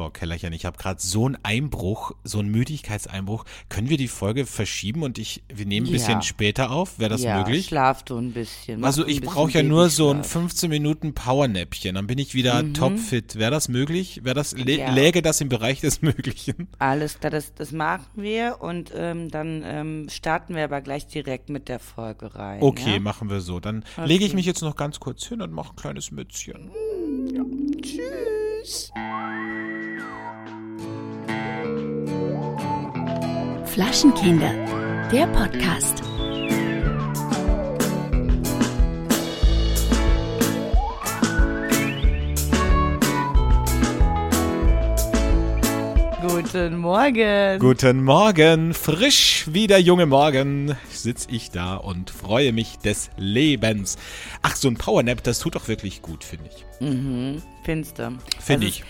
boah, Kellerchen, ich habe gerade so einen Einbruch, so einen Müdigkeitseinbruch. Können wir die Folge verschieben und ich, wir nehmen ein Ja. bisschen später auf? Wäre das ja, möglich? schlaf du ein bisschen. Mach Also ich brauche ja nur so ein Babyschlaf. 15 Minuten Powernäppchen, dann bin ich wieder topfit. Wäre das möglich? Wäre das lä- Ja. läge das im Bereich des Möglichen? Alles klar, das, das machen wir und ähm, dann ähm, starten wir aber gleich direkt mit der Folge rein. Okay, ja? machen wir so. Dann lege ich Okay. mich jetzt noch ganz kurz hin und mache ein kleines Mützchen. Tschüss. Flaschenkinder, der Podcast. Guten Morgen. Guten Morgen, frisch wie der junge Morgen sitze ich da und freue mich des Lebens. Ach, so ein Powernap, das tut doch wirklich gut, finde ich. Findest du? Finde Das ich.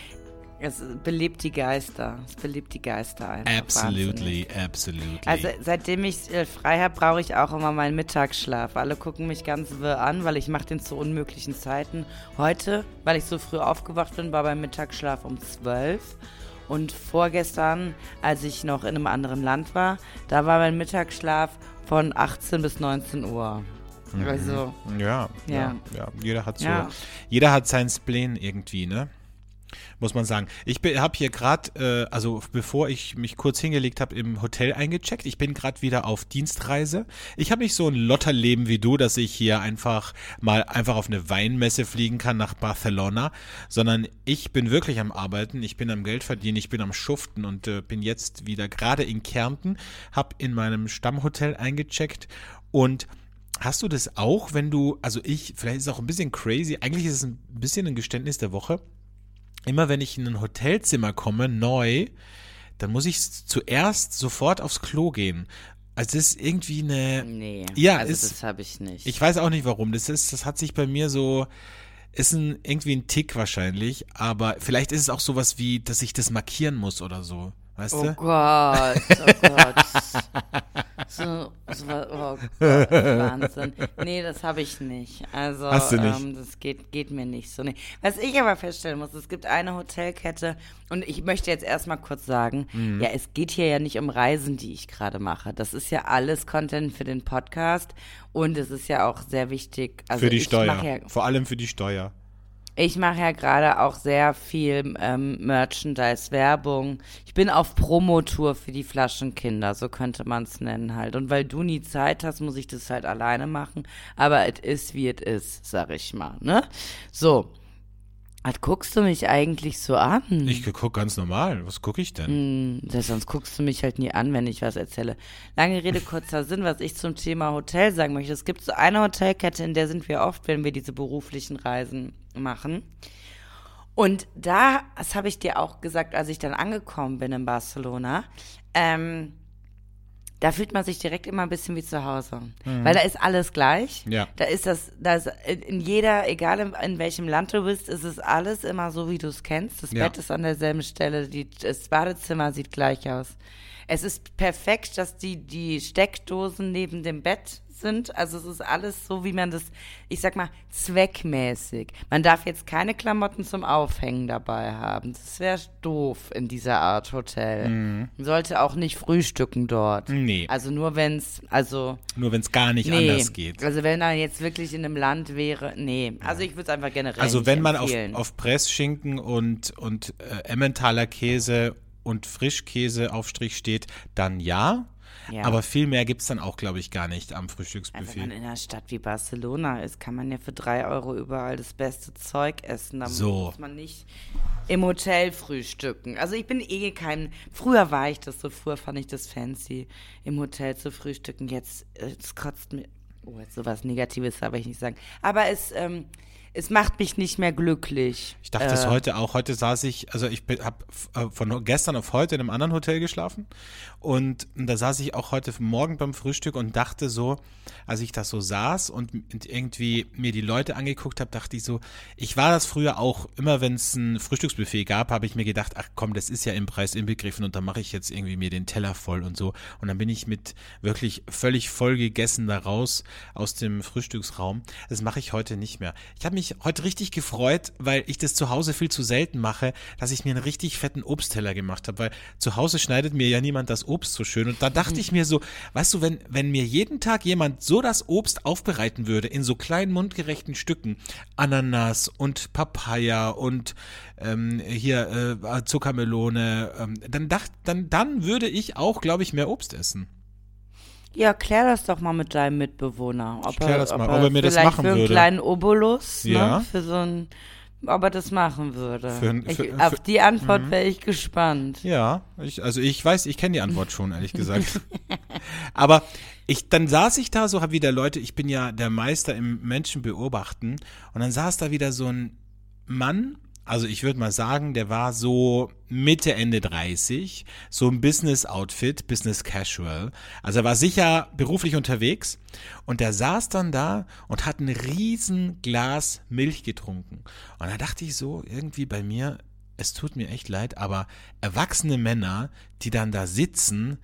Es belebt die Geister. Es belebt die Geister einfach. wahnsinnig. Absolutely, absolutely. Also seitdem ich äh, frei habe, brauche ich auch immer meinen Mittagsschlaf. Alle gucken mich ganz wirr an, weil ich mache den zu unmöglichen Zeiten. Heute, weil ich so früh aufgewacht bin, war mein Mittagsschlaf um 12. Und vorgestern, als ich noch in einem anderen Land war, da war mein Mittagsschlaf von 18 bis 19 Uhr. Also, ja, ja, Ja. ja, Jeder hat so, Ja. jeder hat seinen Spleen irgendwie, ne? Muss man sagen. Ich habe hier gerade, äh, also bevor ich mich kurz hingelegt habe, im Hotel eingecheckt. Ich bin gerade wieder auf Dienstreise. Ich habe nicht so ein Lotterleben wie du, dass ich hier einfach mal einfach auf eine Weinmesse fliegen kann nach Barcelona, sondern ich bin wirklich am Arbeiten. Ich bin am Geld verdienen, ich bin am Schuften und äh, bin jetzt wieder gerade in Kärnten, habe in meinem Stammhotel eingecheckt und Hast du das auch, wenn du, also ich, vielleicht ist es auch ein bisschen crazy, eigentlich ist es ein bisschen ein Geständnis der Woche. Immer wenn ich in ein Hotelzimmer komme, neu, dann muss ich zuerst sofort aufs Klo gehen. Also das ist irgendwie eine, nee. Ja, also ist- das habe ich nicht. ich weiß auch nicht warum, das ist, das hat sich bei mir so, ist ein, irgendwie ein Tick wahrscheinlich, aber vielleicht ist es auch sowas wie, dass ich das markieren muss oder so, weißt Oh du? Gott, oh Gott. So, so, oh Gott, Wahnsinn. Nee, das habe ich nicht. Also, Hast du nicht? Ähm, das geht, geht mir nicht so. Nee. Was ich aber feststellen muss, es gibt eine Hotelkette und ich möchte jetzt erstmal kurz sagen, Mhm. ja, es geht hier ja nicht um Reisen, die ich gerade mache. Das ist ja alles Content für den Podcast und es ist ja auch sehr wichtig. Also für die Steuer, ja, vor allem für die Steuer. Ich mache ja gerade auch sehr viel ähm, Merchandise-Werbung. Ich bin auf Promotour für die Flaschenkinder, so könnte man es nennen halt. Und weil du nie Zeit hast, muss ich das halt alleine machen. Aber es ist, wie es ist, sag ich mal, ne? So. Was guckst du mich eigentlich so an? Ich gucke ganz normal. Was gucke ich denn? Das- sonst guckst du mich halt nie an, wenn ich was erzähle. Lange Rede, kurzer Sinn, was ich zum Thema Hotel sagen möchte. Es gibt so eine Hotelkette, in der sind wir oft, wenn wir diese beruflichen Reisen machen. Und da, das habe ich dir auch gesagt, als ich dann angekommen bin in Barcelona, ähm, da fühlt man sich direkt immer ein bisschen wie zu Hause. Weil da ist alles gleich. Ja. Da ist das, da ist in jeder, egal in, in welchem Land du bist, ist es alles immer so, wie du es kennst. Das Ja. Bett ist an derselben Stelle, die, das Badezimmer sieht gleich aus. Es ist perfekt, dass die, die Steckdosen neben dem Bett sind. Also es ist alles so, wie man das, ich sag mal, zweckmäßig. Man darf jetzt keine Klamotten zum Aufhängen dabei haben. Das wäre doof in dieser Art Hotel. Man sollte auch nicht frühstücken dort. Mhm. Nee. Also nur wenn's, also Nur wenn es gar nicht nee. anders geht. Also wenn er jetzt wirklich in einem Land wäre, nee. Also ich würde es einfach generell Also wenn man auf, empfehlen. auf Pressschinken und, und äh, Emmentaler Käse und Frischkäse Aufstrich steht, dann ja. Ja. Aber viel mehr gibt es dann auch, glaube ich, gar nicht am Also wenn Frühstücksbuffet. man in einer Stadt wie Barcelona ist, kann man ja für drei Euro überall das beste Zeug essen. Da So. muss man nicht im Hotel frühstücken. Also ich bin eh kein. Früher war ich das so, früher fand ich das fancy, im Hotel zu frühstücken. Jetzt, äh, es kotzt mir. Oh, jetzt sowas Negatives darf ich nicht sagen. Aber es, ähm, es macht mich nicht mehr glücklich. Ich dachte es heute auch. Heute saß ich, also ich habe von gestern auf heute in einem anderen Hotel geschlafen und da saß ich auch heute Morgen beim Frühstück und dachte so, als ich das so saß und irgendwie mir die Leute angeguckt habe, dachte ich so, ich war das früher auch, immer wenn es ein Frühstücksbuffet gab, habe ich mir gedacht, ach komm, das ist ja im Preis inbegriffen und da mache ich jetzt irgendwie mir den Teller voll und so. Und dann bin ich mit wirklich völlig voll gegessen da raus aus dem Frühstücksraum. Das mache ich heute nicht mehr. Ich habe mich heute richtig gefreut, weil ich das zu Hause viel zu selten mache, dass ich mir einen richtig fetten Obstteller gemacht habe, weil zu Hause schneidet mir ja niemand das Obst so schön. Und da dachte ich mir so, weißt du, wenn, wenn mir jeden Tag jemand so das Obst aufbereiten würde in so kleinen mundgerechten Stücken, Ananas und Papaya und ähm, hier äh, Zuckermelone, ähm, dann dacht, dann, dann würde ich auch, glaube ich, mehr Obst essen. Ja, klär das doch mal mit deinem Mitbewohner. Ob Ich klär das mal, ob er mir das vielleicht machen für einen würde. kleinen Obolus, Ja. ne? Für so ein, ob er das machen würde. Für ein- ich, für- auf für- die Antwort wäre ich gespannt. Ja, ich, also ich weiß, ich kenne die Antwort schon, ehrlich gesagt. Aber ich, dann saß ich da, so hab wieder Leute, ich bin ja der Meister im Menschen beobachten, und dann saß da wieder so ein Mann, also ich würde mal sagen, der war so Mitte, Ende 30, so ein Business-Outfit, Business Casual. Also er war sicher beruflich unterwegs und der saß dann da und hat ein riesen Glas Milch getrunken. Und da dachte ich so, irgendwie bei mir, es tut mir echt leid, aber erwachsene Männer, die dann da sitzen,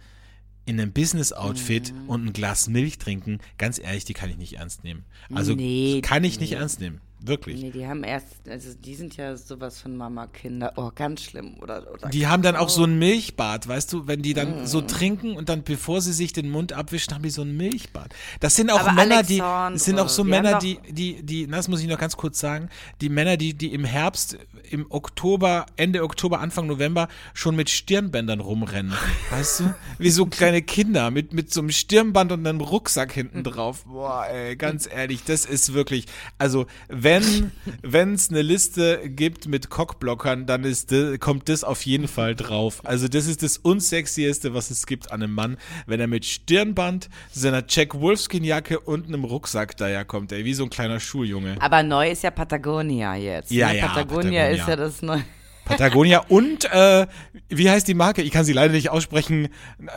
in einem Business-Outfit Mhm. und ein Glas Milch trinken, ganz ehrlich, die kann ich nicht ernst nehmen. Also Nee, kann ich nicht nee. ernst nehmen. Wirklich. Nee, die haben erst, also die sind ja sowas von Mama-Kinder. Oh, ganz schlimm. Oder, oder Die haben dann auch so ein Milchbad, weißt du, wenn die dann Mhm. so trinken und dann, bevor sie sich den Mund abwischen, haben die so ein Milchbad. Das sind auch Aber Männer, die, das sind auch so wir Männer, die, die, die, das muss ich noch ganz kurz sagen, die Männer, die, die im Herbst, im Oktober, Ende Oktober, Anfang November schon mit Stirnbändern rumrennen. Weißt du? Wie so kleine Kinder mit, mit so einem Stirnband und einem Rucksack hinten drauf. Boah, ey, ganz ehrlich, das ist wirklich, also, wenn, wenn es eine Liste gibt mit Cockblockern, dann ist, kommt das auf jeden Fall drauf. Also, das ist das unsexieste, was es gibt an einem Mann, wenn er mit Stirnband, seiner Jack Wolfskin Jacke und einem Rucksack daherkommt, ey, wie so ein kleiner Schuljunge. Aber neu ist ja Patagonia jetzt. Ja, ne? ja, Patagonia, Patagonia. ist ja das neue. Patagonia und äh, wie heißt die Marke? Ich kann sie leider nicht aussprechen.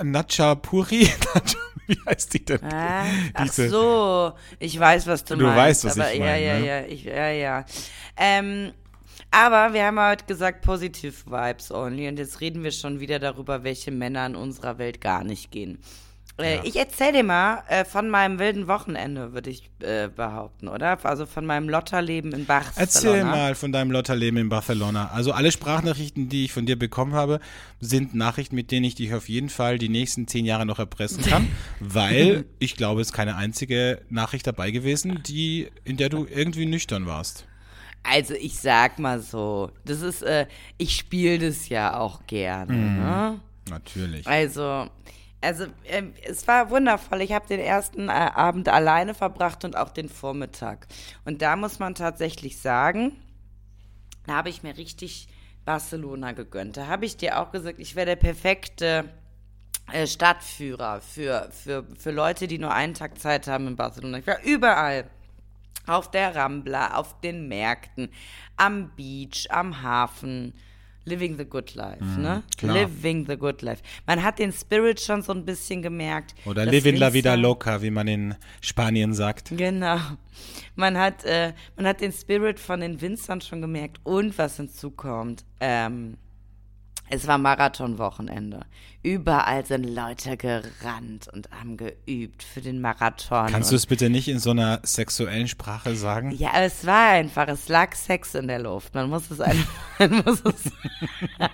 Nacha Puri? wie heißt die denn? Ah, ach so, ich weiß, was du, Du meinst. weißt, was aber ich ja, meine, ja, ne? ja, ich, ja, ja. Ähm, aber wir haben heute gesagt, positive Vibes only. Und jetzt reden wir schon wieder darüber, welche Männer in unserer Welt gar nicht gehen. Äh, Ja. Ich erzähle dir mal äh, von meinem wilden Wochenende, würde ich äh, behaupten, oder? Also von meinem Lotterleben in Barcelona. Erzähl mal von deinem Lotterleben in Barcelona. Also alle Sprachnachrichten, die ich von dir bekommen habe, sind Nachrichten, mit denen ich dich auf jeden Fall die nächsten zehn Jahre noch erpressen kann, weil ich glaube, es ist keine einzige Nachricht dabei gewesen, die, in der du irgendwie nüchtern warst. Also ich sag mal so, das ist, äh, ich spiele das ja auch gerne, Mhm. ne? Natürlich. Also, also ähm, es war wundervoll. Ich habe den ersten äh, Abend alleine verbracht und auch den Vormittag. Und da muss man tatsächlich sagen, da habe ich mir richtig Barcelona gegönnt. Da habe ich dir auch gesagt, ich wäre der perfekte äh, Stadtführer für, für, für Leute, die nur einen Tag Zeit haben in Barcelona. Ich war überall. Auf der Rambla, auf den Märkten, am Beach, am Hafen. Living the good life, ne? Mhm, klar. Living the good life. Man hat den Spirit schon so ein bisschen gemerkt. Oder Living la vida loca, wie man in Spanien sagt. Genau. Man hat, äh, man hat den Spirit von den Winzern schon gemerkt. Und was hinzukommt, ähm, es war Marathonwochenende. Überall sind Leute gerannt und haben geübt für den Marathon. Kannst du es bitte nicht in so einer sexuellen Sprache sagen? Ja, es war einfach, es lag Sex in der Luft. Man muss es einfach, man muss es,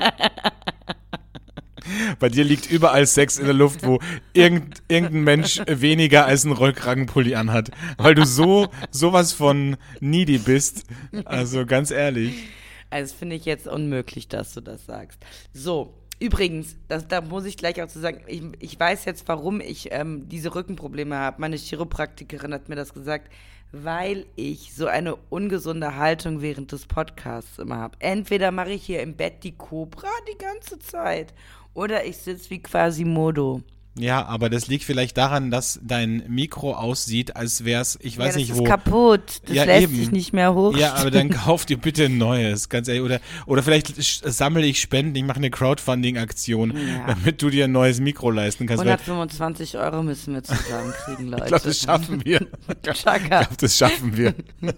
Bei dir liegt überall Sex in der Luft, wo irgend, irgendein Mensch weniger als einen Rollkragenpulli anhat. Weil du so sowas von needy bist. Also ganz ehrlich. Also finde ich jetzt unmöglich, dass du das sagst. So, übrigens, das, da muss ich gleich auch zu sagen, ich, ich weiß jetzt, warum ich ähm, diese Rückenprobleme habe. Meine Chiropraktikerin hat mir das gesagt, weil ich so eine ungesunde Haltung während des Podcasts immer habe. Entweder mache ich hier im Bett die Cobra die ganze Zeit oder ich sitze wie Quasimodo. Ja, aber das liegt vielleicht daran, dass dein Mikro aussieht, als wär's, ich weiß ja, das nicht ist wo. kaputt. Das Ja, lässt eben. sich nicht mehr hoch. Ja, aber dann kauf dir bitte ein neues, ganz ehrlich. Oder, oder vielleicht sammle ich Spenden, ich mache eine Crowdfunding-Aktion, Ja. damit du dir ein neues Mikro leisten kannst. Weil 125 Euro müssen wir zusammenkriegen, Leute. ich glaube, das schaffen wir. Ich glaube, das schaffen wir.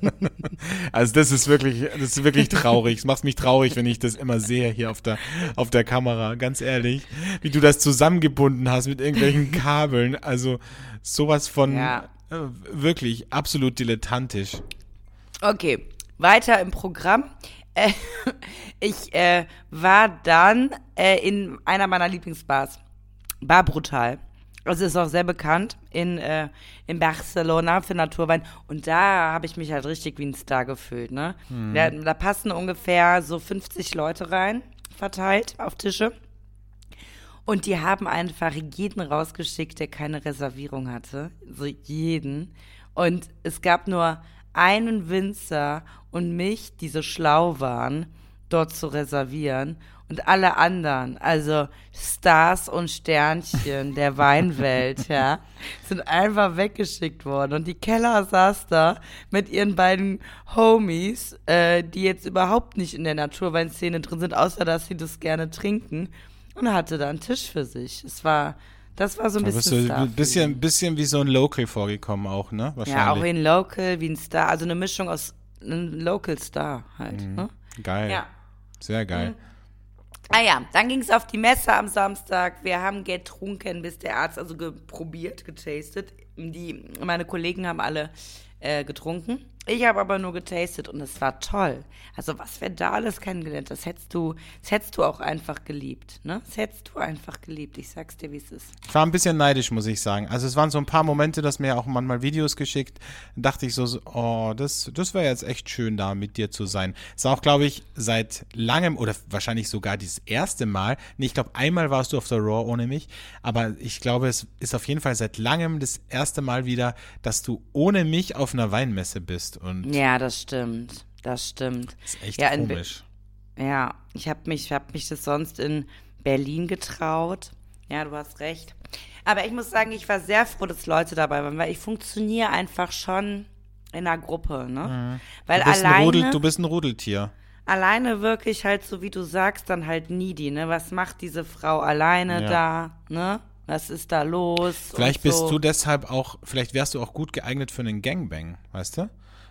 also das ist wirklich, das ist wirklich traurig. Es macht mich traurig, wenn ich das immer sehe hier auf der, auf der Kamera. Ganz ehrlich, wie du das zusammengebunden hast mit irgendwelchen Kabeln. Also sowas von Ja. äh, wirklich absolut dilettantisch. Okay, weiter im Programm. Äh, ich äh, war dann äh, in einer meiner Lieblingsbars. Bar Brutal. Also ist auch sehr bekannt in, äh, in Barcelona für Naturwein. Und da habe ich mich halt richtig wie ein Star gefühlt. Ne? Da, da passen ungefähr so 50 Leute rein, verteilt auf Tische. Und die haben einfach jeden rausgeschickt, der keine Reservierung hatte. So jeden. Und es gab nur einen Winzer und mich, die so schlau waren, dort zu reservieren. Und alle anderen, also Stars und Sternchen der Weinwelt, ja, sind einfach weggeschickt worden. Und die Keller saß da mit ihren beiden Homies, äh, die jetzt überhaupt nicht in der Naturweinszene drin sind, außer dass sie das gerne trinken. Und hatte da einen Tisch für sich. Es war, das war so ein Da bist bisschen du ein bisschen, bisschen wie so ein Local vorgekommen auch, ne? Wahrscheinlich. ja, auch wie ein Local, wie ein Star, also eine Mischung aus einem Local Star halt. Ne? Geil. Ja. Sehr geil. Ah ja, dann ging es auf die Messe am Samstag. Wir haben getrunken, bis der Arzt, also geprobiert, getastet. Die, meine Kollegen haben alle äh, getrunken. Ich habe aber nur getastet und es war toll. Also was wir da alles kennengelernt, das hättest du, das hättest du auch einfach geliebt, ne? Das hättest du einfach geliebt. Ich sag's dir, wie es ist. Ich war ein bisschen neidisch, muss ich sagen. Also es waren so ein paar Momente, dass mir auch manchmal Videos geschickt. Da dachte ich so, oh, das, das wäre jetzt echt schön, da mit dir zu sein. Ist auch, glaube ich, seit langem oder wahrscheinlich sogar dieses erste Mal. Nee, ich glaube, einmal warst du auf der Raw ohne mich. Aber ich glaube, es ist auf jeden Fall seit langem das erste Mal wieder, dass du ohne mich auf einer Weinmesse bist. Und Ja, das stimmt. Das stimmt. das ist echt ja, komisch. Ja, ich habe mich, hab mich das sonst in Berlin getraut. Ja, du hast recht. Aber ich muss sagen, ich war sehr froh, dass Leute dabei waren, weil ich funktioniere einfach schon in einer Gruppe, ne? Weil Mhm. Du bist, ein alleine, Rudel, du bist ein Rudeltier. alleine wirklich halt so, wie du sagst, dann halt needy, ne? Was macht diese Frau alleine Ja. da, ne? Was ist da los? Vielleicht und bist so. du deshalb auch, vielleicht wärst du auch gut geeignet für einen Gangbang, weißt du?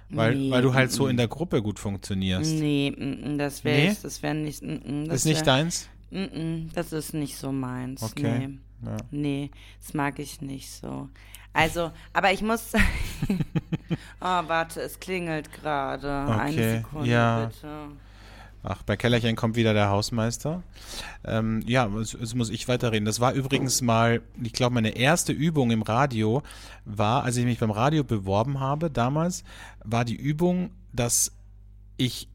Weil, Nee, weil du halt so in der Gruppe gut funktionierst. Nee, das wäre Nee? ich, das wäre nicht, das ist nicht wär, deins? mm, mm, das ist nicht so meins. Okay. Nee. Ja. Nee, das mag ich nicht so. Also, aber ich muss oh, warte, es klingelt gerade. Eine Okay, Sekunde, ja. bitte. Ach, bei Kellerchen kommt wieder der Hausmeister. Ähm, ja, jetzt, muss ich weiterreden. Das war übrigens mal, ich glaube, meine erste Übung im Radio war, als ich mich beim Radio beworben habe damals, war die Übung, dass ich,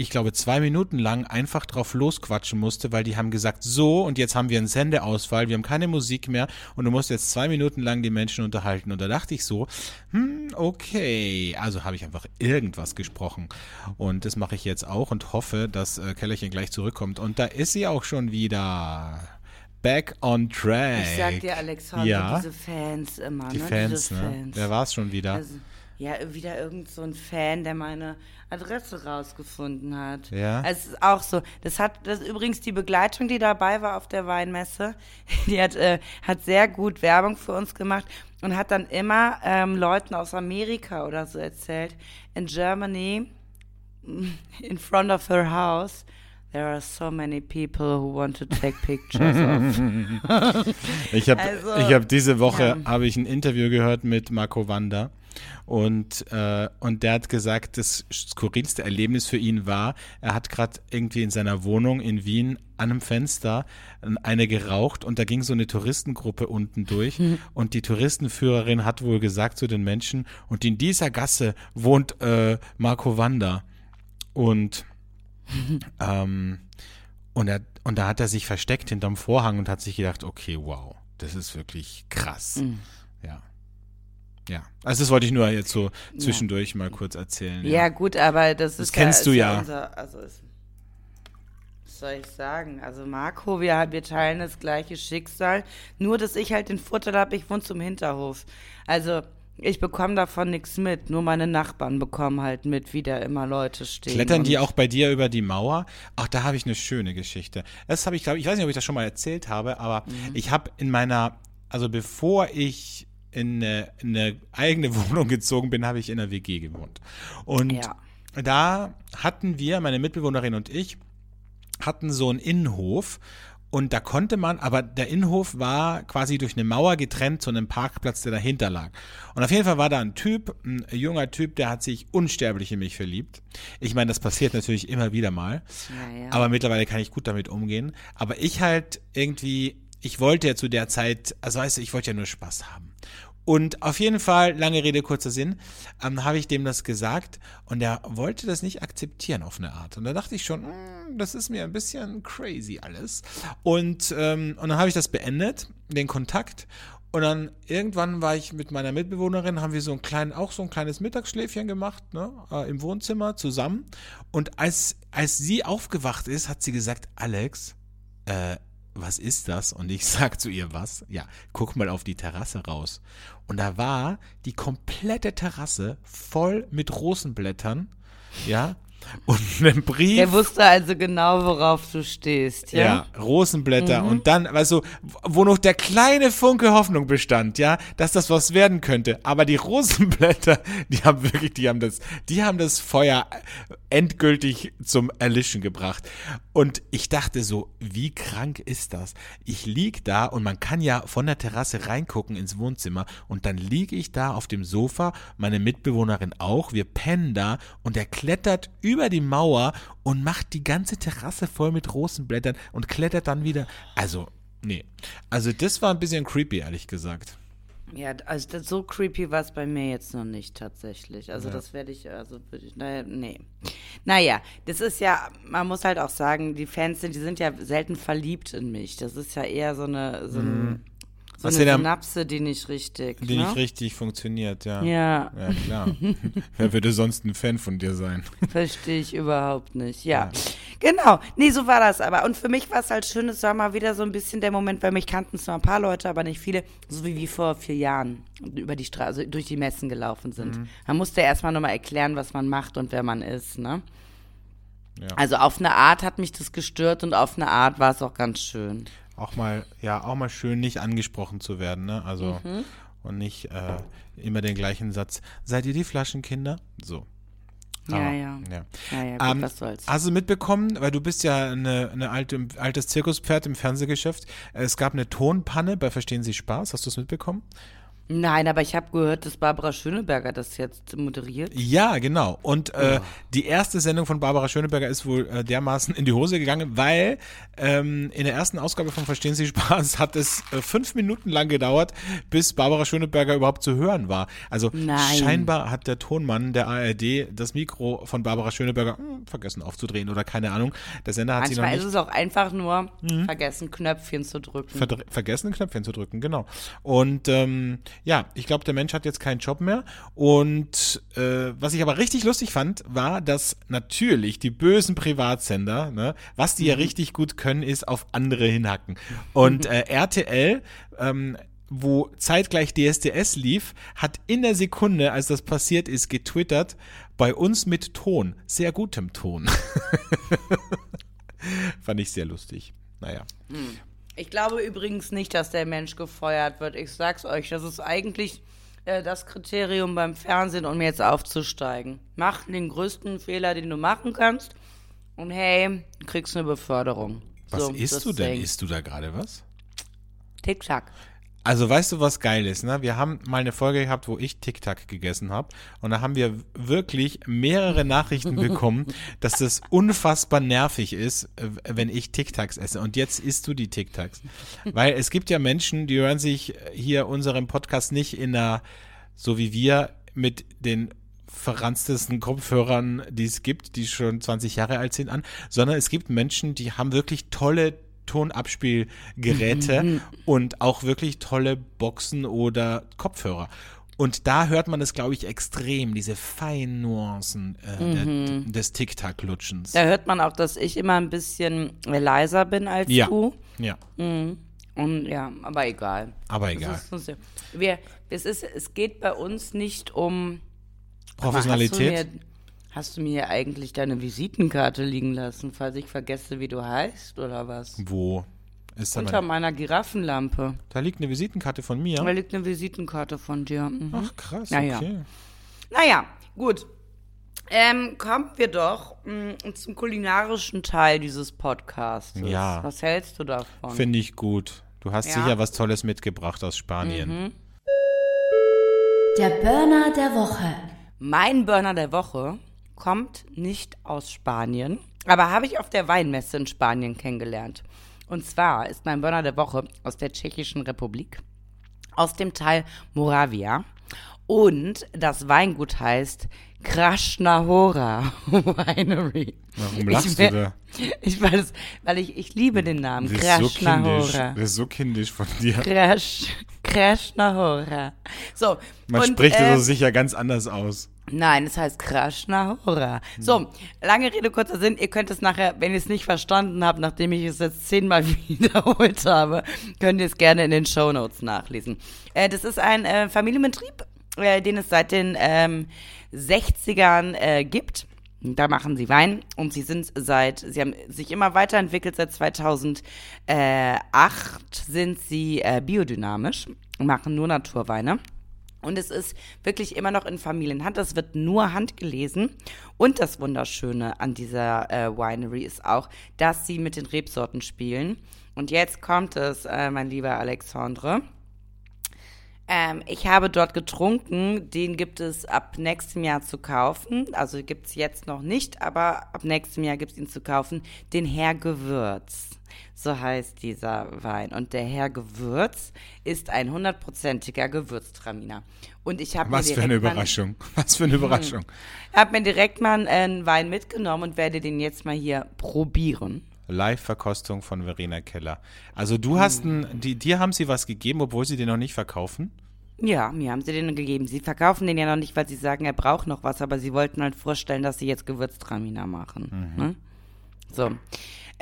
ich glaube, zwei Minuten lang einfach drauf losquatschen musste, weil die haben gesagt, so, und jetzt haben wir einen Sendeausfall, wir haben keine Musik mehr und du musst jetzt zwei Minuten lang die Menschen unterhalten. Und da dachte ich so, hm, okay. Also habe ich einfach irgendwas gesprochen. Und das mache ich jetzt auch und hoffe, dass äh, Kellerchen gleich zurückkommt. Und da ist sie auch schon wieder. Back on track. Ich sag dir, Alexander, Ja. diese Fans immer, Die ne? Fans, diese ne? Fans. Wer war es schon wieder? Also, ja, wieder irgend so ein Fan, der meine Adresse rausgefunden hat. Ja. Es ist auch so. Das hat, das übrigens die Begleitung, die dabei war auf der Weinmesse. Die hat, äh, hat sehr gut Werbung für uns gemacht und hat dann immer ähm, Leuten aus Amerika oder so erzählt. In Germany, in front of her house, there are so many people who want to take pictures of. Ich habe Also, ich hab diese Woche ja. habe ich ein Interview gehört mit Marco Wanda und äh, und der hat gesagt, das skurrilste Erlebnis für ihn war, er hat gerade irgendwie in seiner Wohnung in Wien an einem Fenster eine geraucht und da ging so eine Touristengruppe unten durch und die Touristenführerin hat wohl gesagt zu den Menschen und in dieser Gasse wohnt äh, Marco Wanda und ähm, und, er, und da hat er sich versteckt hinterm Vorhang und hat sich gedacht, okay, wow, das ist wirklich krass. Mhm. Ja. Ja. Also das wollte ich nur jetzt so zwischendurch mal kurz erzählen. Ja, gut, aber das ist kennst ja, du ja. Unser, also ist, was soll ich sagen? Also Marco, wir, wir teilen das gleiche Schicksal. Nur, dass ich halt den Vorteil habe, ich wohne zum Hinterhof. Also ich bekomme davon nichts mit. Nur meine Nachbarn bekommen halt mit, wie da immer Leute stehen. Klettern die auch bei dir über die Mauer? Ach, da habe ich eine schöne Geschichte. Das habe ich, glaube ich, weiß nicht, ob ich das schon mal erzählt habe, aber Mhm. ich habe in meiner, also bevor ich in eine, in eine eigene Wohnung gezogen bin, habe ich in einer WG gewohnt. Und Ja. da hatten wir, meine Mitbewohnerin und ich, hatten so einen Innenhof Und da konnte man, aber der Innenhof war quasi durch eine Mauer getrennt zu einem Parkplatz, der dahinter lag. Und auf jeden Fall war da ein Typ, ein junger Typ, der hat sich unsterblich in mich verliebt. Ich meine, das passiert natürlich immer wieder mal. Ja, ja. Aber mittlerweile kann ich gut damit umgehen. Aber ich halt irgendwie, ich wollte ja zu der Zeit, also weißt du, ich wollte ja nur Spaß haben. Und auf jeden Fall, lange Rede, kurzer Sinn, ähm, habe ich dem das gesagt und er wollte das nicht akzeptieren auf eine Art. Und da dachte ich schon, "Mm, das ist mir ein bisschen crazy alles. Und, ähm, und dann habe ich das beendet, den Kontakt. Und dann irgendwann war ich mit meiner Mitbewohnerin, haben wir so ein kleinen, auch so ein kleines Mittagsschläfchen gemacht, ne, äh, im Wohnzimmer zusammen. Und als, als sie aufgewacht ist, hat sie gesagt, Alex, äh, was ist das? Und ich sag zu ihr, was? Ja, guck mal auf die Terrasse raus. Und da war die komplette Terrasse voll mit Rosenblättern, ja, und einem Brief. Der wusste also genau, worauf du stehst, ja? Ja, Rosenblätter und dann, also, wo noch der kleine Funke Hoffnung bestand, ja, dass das was werden könnte. Aber die Rosenblätter, die haben wirklich, die haben das, die haben das Feuer endgültig zum Erlischen gebracht. Und ich dachte so, wie krank ist das? Ich lieg da und man kann ja von der Terrasse reingucken ins Wohnzimmer und dann liege ich da auf dem Sofa, meine Mitbewohnerin auch, wir pennen da und er klettert über die Mauer und macht die ganze Terrasse voll mit Rosenblättern und klettert dann wieder. Also, nee. Also das war ein bisschen creepy, ehrlich gesagt. Ja, also das, so creepy war es bei mir jetzt noch nicht tatsächlich. Also das werde ich, also würde ich, naja, nee. Naja, das ist ja, man muss halt auch sagen, die Fans sind, die sind ja selten verliebt in mich. Das ist ja eher so eine, so, ein, so Was eine ja Synapse, die nicht richtig, Die ne? nicht richtig funktioniert, ja. Ja, Ja, klar. Wer würde sonst ein Fan von dir sein? verstehe ich überhaupt nicht. Ja. Genau. Nee, so war das aber. Und für mich war es halt schön, es war mal wieder so ein bisschen der Moment, weil mich kannten zwar ein paar Leute, aber nicht viele, so wie wir vor vier Jahren über die Straße, durch die Messen gelaufen sind. Mhm. Man musste erstmal nochmal erklären, was man macht und wer man ist, ne? Ja. Also auf eine Art hat mich das gestört und auf eine Art war es auch ganz schön. Auch mal, ja, auch mal schön, nicht angesprochen zu werden, ne? Also, Mhm. und nicht äh, immer den gleichen Satz. Seid ihr die Flaschenkinder? So. Ja, Aber, ja. ja. Naja, gut, Ähm, was soll's. Hast du mitbekommen, weil du bist ja eine, eine alte, altes Zirkuspferd im Fernsehgeschäft, es gab eine Tonpanne bei Verstehen Sie Spaß, hast du es mitbekommen? Nein, aber ich habe gehört, dass Barbara Schöneberger das jetzt moderiert. Ja, genau. Und äh, die erste Sendung von Barbara Schöneberger ist wohl äh, dermaßen in die Hose gegangen, weil ähm, in der ersten Ausgabe von Verstehen Sie Spaß hat es äh, fünf Minuten lang gedauert, bis Barbara Schöneberger überhaupt zu hören war. Also Nein. scheinbar hat der Tonmann der ARD das Mikro von Barbara Schöneberger hm, vergessen aufzudrehen oder keine Ahnung. Der Sender hat sie noch Manchmal nicht Mhm. ist es auch einfach nur vergessen, Knöpfchen zu drücken. verdre- vergessen, Knöpfchen zu drücken, genau. Und ähm, ja, ich glaube, der Mensch hat jetzt keinen Job mehr. Und äh, was ich aber richtig lustig fand, war, dass natürlich die bösen Privatsender, ne, was die ja richtig gut können, ist auf andere hinhacken. Und äh, RTL, ähm, wo zeitgleich DSDS lief, hat in der Sekunde, als das passiert ist, getwittert, bei uns mit Ton, sehr gutem Ton. Fand ich sehr lustig. Naja. Ich glaube übrigens nicht, dass der Mensch gefeuert wird. Ich sag's euch, das ist eigentlich äh, das Kriterium beim Fernsehen, um jetzt aufzusteigen. Mach den größten Fehler, den du machen kannst. Und hey, du kriegst eine Beförderung. Was so, isst du denn? Ding. Isst du da gerade was? Tick-Tack. Also weißt du, was geil ist, ne? Wir haben mal eine Folge gehabt, wo ich Tic-Tac gegessen habe und da haben wir wirklich mehrere Nachrichten bekommen, dass das unfassbar nervig ist, wenn ich Tic-Tacs esse. Und jetzt isst du die Tic-Tacs. Weil es gibt ja Menschen, die hören sich hier unseren Podcast nicht in einer, so wie wir, mit den verranztesten Kopfhörern, die es gibt, die schon 20 Jahre alt sind, an, sondern es gibt Menschen, die haben wirklich tolle Tonabspielgeräte und auch wirklich tolle Boxen oder Kopfhörer. Und da hört man es, glaube ich, extrem, diese feinen Nuancen äh, der, des Tic-Tac-Lutschens. Da hört man auch, dass ich immer ein bisschen leiser bin als Ja. du. Ja, Und ja, aber egal. aber egal. das ist, wir, es, ist, es geht bei uns nicht um Professionalität. Hast du, mir, eigentlich deine Visitenkarte liegen lassen, falls ich vergesse, wie du heißt oder was? Wo ist da Unter mein, meiner Giraffenlampe. Da liegt eine Visitenkarte von mir. Da liegt eine Visitenkarte von dir. Mhm. Ach krass, Ja, ja. okay. Naja, gut. Ähm, kommen wir doch mh, zum kulinarischen Teil dieses Podcasts. Ja. Was hältst du davon? Finde ich gut. Du hast Ja. sicher was Tolles mitgebracht aus Spanien. Mhm. Der Burner der Woche. Mein Burner der Woche kommt nicht aus Spanien, aber habe ich auf der Weinmesse in Spanien kennengelernt. Und zwar ist mein Burner der Woche aus der Tschechischen Republik, aus dem Teil Moravia. Und das Weingut heißt Krasnahora Winery. Warum lachst ich, du da? Ich weiß, weil ich, ich liebe den Namen. Das ist, so. Krasnahora. das ist so kindisch von dir. Krasch, Krasnahora. So. Man und, spricht äh, es so sicher ganz anders aus. Nein, es heißt Krasnahora. So, lange Rede, kurzer Sinn. Ihr könnt es nachher, wenn ihr es nicht verstanden habt, nachdem ich es jetzt zehnmal wiederholt habe, könnt ihr es gerne in den Shownotes nachlesen. Äh, das ist ein äh, Familienbetrieb, äh, den es seit den ähm, 60ern äh, gibt. Da machen sie Wein und sie sind seit, sie haben sich immer weiterentwickelt. Seit 2008 sind sie äh, biodynamisch, machen nur Naturweine. Und es ist wirklich immer noch in Familienhand. Es wird nur handgelesen. Und das Wunderschöne an dieser äh, Winery ist auch, dass sie mit den Rebsorten spielen. Und jetzt kommt es, äh, mein lieber Alexandre. Ähm, ich habe dort getrunken. Den gibt es ab nächstem Jahr zu kaufen. Also gibt es jetzt noch nicht, aber ab nächstem Jahr gibt es ihn zu kaufen. Den Herr Gewürz. So heißt dieser Wein. Und der Herr Gewürz ist ein hundertprozentiger Gewürztraminer. Und ich habe mir Was für eine direkt mal- Überraschung. Was für eine Überraschung. habe mir direkt mal einen Wein mitgenommen und werde den jetzt mal hier probieren. Live-Verkostung von Verena Keller. Also du hast Hm. ein, die, dir haben sie was gegeben, obwohl sie den noch nicht verkaufen? Ja, mir haben sie den gegeben. Sie verkaufen den ja noch nicht, weil sie sagen, er braucht noch was, aber sie wollten halt vorstellen, dass sie jetzt Gewürztraminer machen. Ne? So.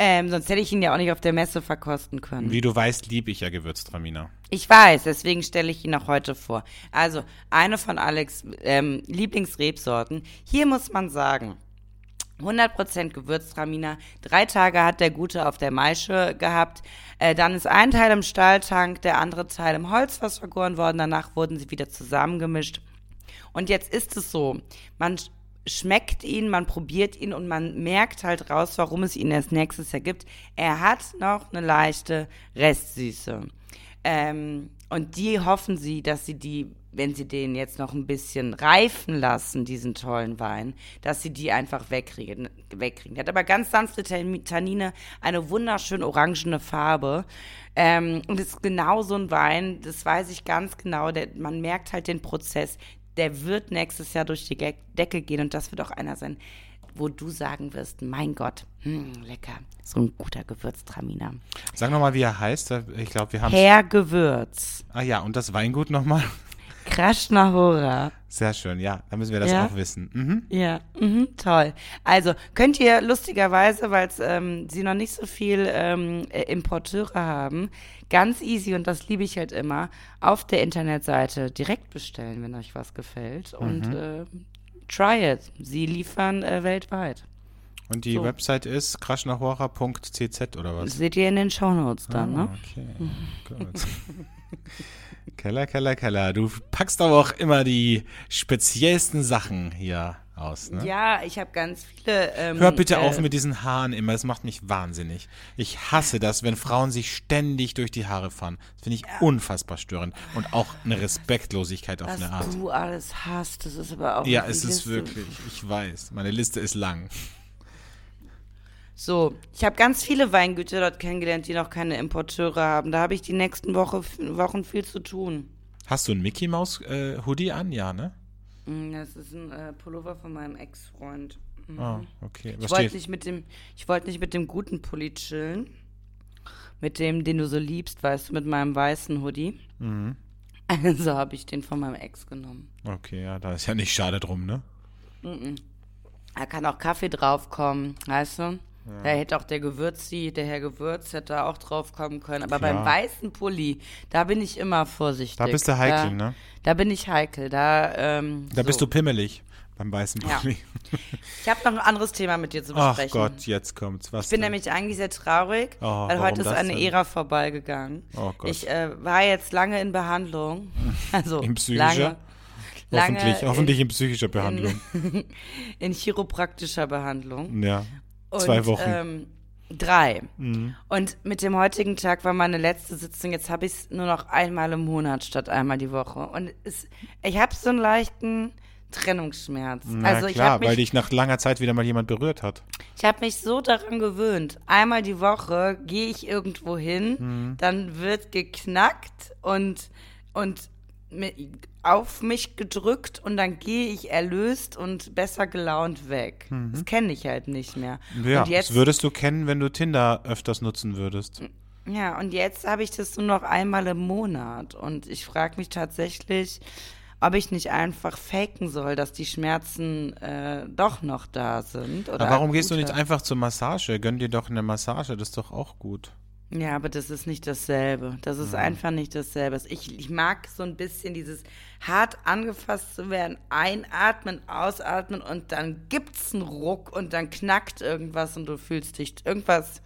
Ähm, sonst hätte ich ihn ja auch nicht auf der Messe verkosten können. Wie du weißt, liebe ich ja Gewürztraminer. Ich weiß, deswegen stelle ich ihn auch heute vor. Also, eine von Alex ähm, Lieblingsrebsorten. Hier muss man sagen, 100% Gewürztraminer. Drei Tage hat der Gute auf der Maische gehabt. Äh, dann ist ein Teil im Stahltank, der andere Teil im Holzfass vergoren worden. Danach wurden sie wieder zusammengemischt. Und jetzt ist es so, man sch- schmeckt ihn, man probiert ihn und man merkt halt raus, warum es ihn erst nächstes Jahr gibt. Er hat noch eine leichte Restsüße. Ähm, und die hoffen sie, dass sie die, wenn sie den jetzt noch ein bisschen reifen lassen, diesen tollen Wein, dass sie die einfach wegkriegen. wegkriegen. Der hat aber ganz sanfte Tan- Tannine, eine wunderschön orangene Farbe. Ähm, und es ist genau so ein Wein, das weiß ich ganz genau. Der, man merkt halt den Prozess. Der wird nächstes Jahr durch die Decke gehen und das wird auch einer sein, wo du sagen wirst, mein Gott, hm, lecker, so ein guter Gewürztraminer. Sag nochmal, wie er heißt. Ich glaube, wir haben Herr Gewürz. Ah ja, und das Weingut nochmal? Krasnahora. Sehr schön, ja. Dann müssen wir das Ja. auch wissen. Mhm. Ja, mhm, toll. Also könnt ihr lustigerweise, weil ähm, sie noch nicht so viel ähm, äh, Importeure haben, ganz easy, und das liebe ich halt immer, auf der Internetseite direkt bestellen, wenn euch was gefällt. Und äh, try it. Sie liefern äh, weltweit. Und die So. Website ist kraschnahora.cz oder was? Seht ihr in den Shownotes dann, Ah, ne? okay. Gut. Keller, Keller, Keller. Du packst aber auch immer die speziellsten Sachen hier aus, ne? Ja, ich habe ganz viele. Ähm, Hör bitte auf äh, mit diesen Haaren immer, das macht mich wahnsinnig. Ich hasse das, wenn Frauen sich ständig durch die Haare fahren. Das finde ich unfassbar störend und auch eine Respektlosigkeit auf Was eine Art. du alles hast, das ist aber auch. Ja, es ist wirklich, ich weiß, meine Liste ist lang. So, ich habe ganz viele Weingüter dort kennengelernt, die noch keine Importeure haben. Da habe ich die nächsten Woche, Wochen viel zu tun. Hast du einen Mickey Maus äh, Hoodie an? Ja, ne? Mm, Das ist ein äh, Pullover von meinem Ex-Freund. Mm. Ah, okay. Ich Was wollte steht? nicht mit dem, ich wollte nicht mit dem guten Pulli chillen. Mit dem, den du so liebst, weißt du, mit meinem weißen Hoodie. Mhm. Also habe ich den von meinem Ex genommen. Okay, ja, da ist ja nicht schade drum, ne? Da kann auch Kaffee draufkommen, weißt du? Da hätte auch der Gewürzi, der Herr Gewürz hätte da auch draufkommen können. Aber Klar. beim weißen Pulli, da bin ich immer vorsichtig. Da bist du heikel, da, ne? Da bin ich heikel. Da, ähm, Da bist so. du pimmelig beim weißen Ja. Pulli. Ich habe noch ein anderes Thema mit dir zu Ach besprechen. Gott, jetzt kommt's. Was Ich bin denn? nämlich eigentlich sehr traurig, Oh, weil heute ist eine denn? Ära vorbeigegangen. Oh Gott. Ich äh, war jetzt lange in Behandlung. Also In psychischer? lange. lange Hoffentlich, in- hoffentlich in psychischer Behandlung. in chiropraktischer Behandlung. ja. Zwei Und, Wochen. Ähm, drei. Mhm. Und mit dem heutigen Tag war meine letzte Sitzung. Jetzt habe ich es nur noch einmal im Monat statt einmal die Woche. Und es, ich habe so einen leichten Trennungsschmerz. Na also klar, habe weil mich, dich nach langer Zeit wieder mal jemand berührt hat. ich hab mich so daran gewöhnt. Einmal die Woche gehe ich irgendwo hin, Mhm. dann wird geknackt und, und auf mich gedrückt und dann gehe ich erlöst und besser gelaunt weg. Das kenne ich halt nicht mehr. Mhm. Ja, jetzt das würdest du kennen, wenn du Tinder öfters nutzen würdest. Ja, und jetzt habe ich das nur noch einmal im Monat. Und ich frage mich tatsächlich, ob ich nicht einfach faken soll, dass die Schmerzen äh, doch noch da sind. Oder Aber warum gehst du nicht einfach zur Massage? Gönn dir doch eine Massage, das ist doch auch gut. Ja, aber das ist nicht dasselbe. Das ist einfach nicht dasselbe. Ich, ich mag so ein bisschen dieses hart angefasst zu werden, einatmen, ausatmen und dann gibt's einen Ruck und dann knackt irgendwas und du fühlst dich irgendwas.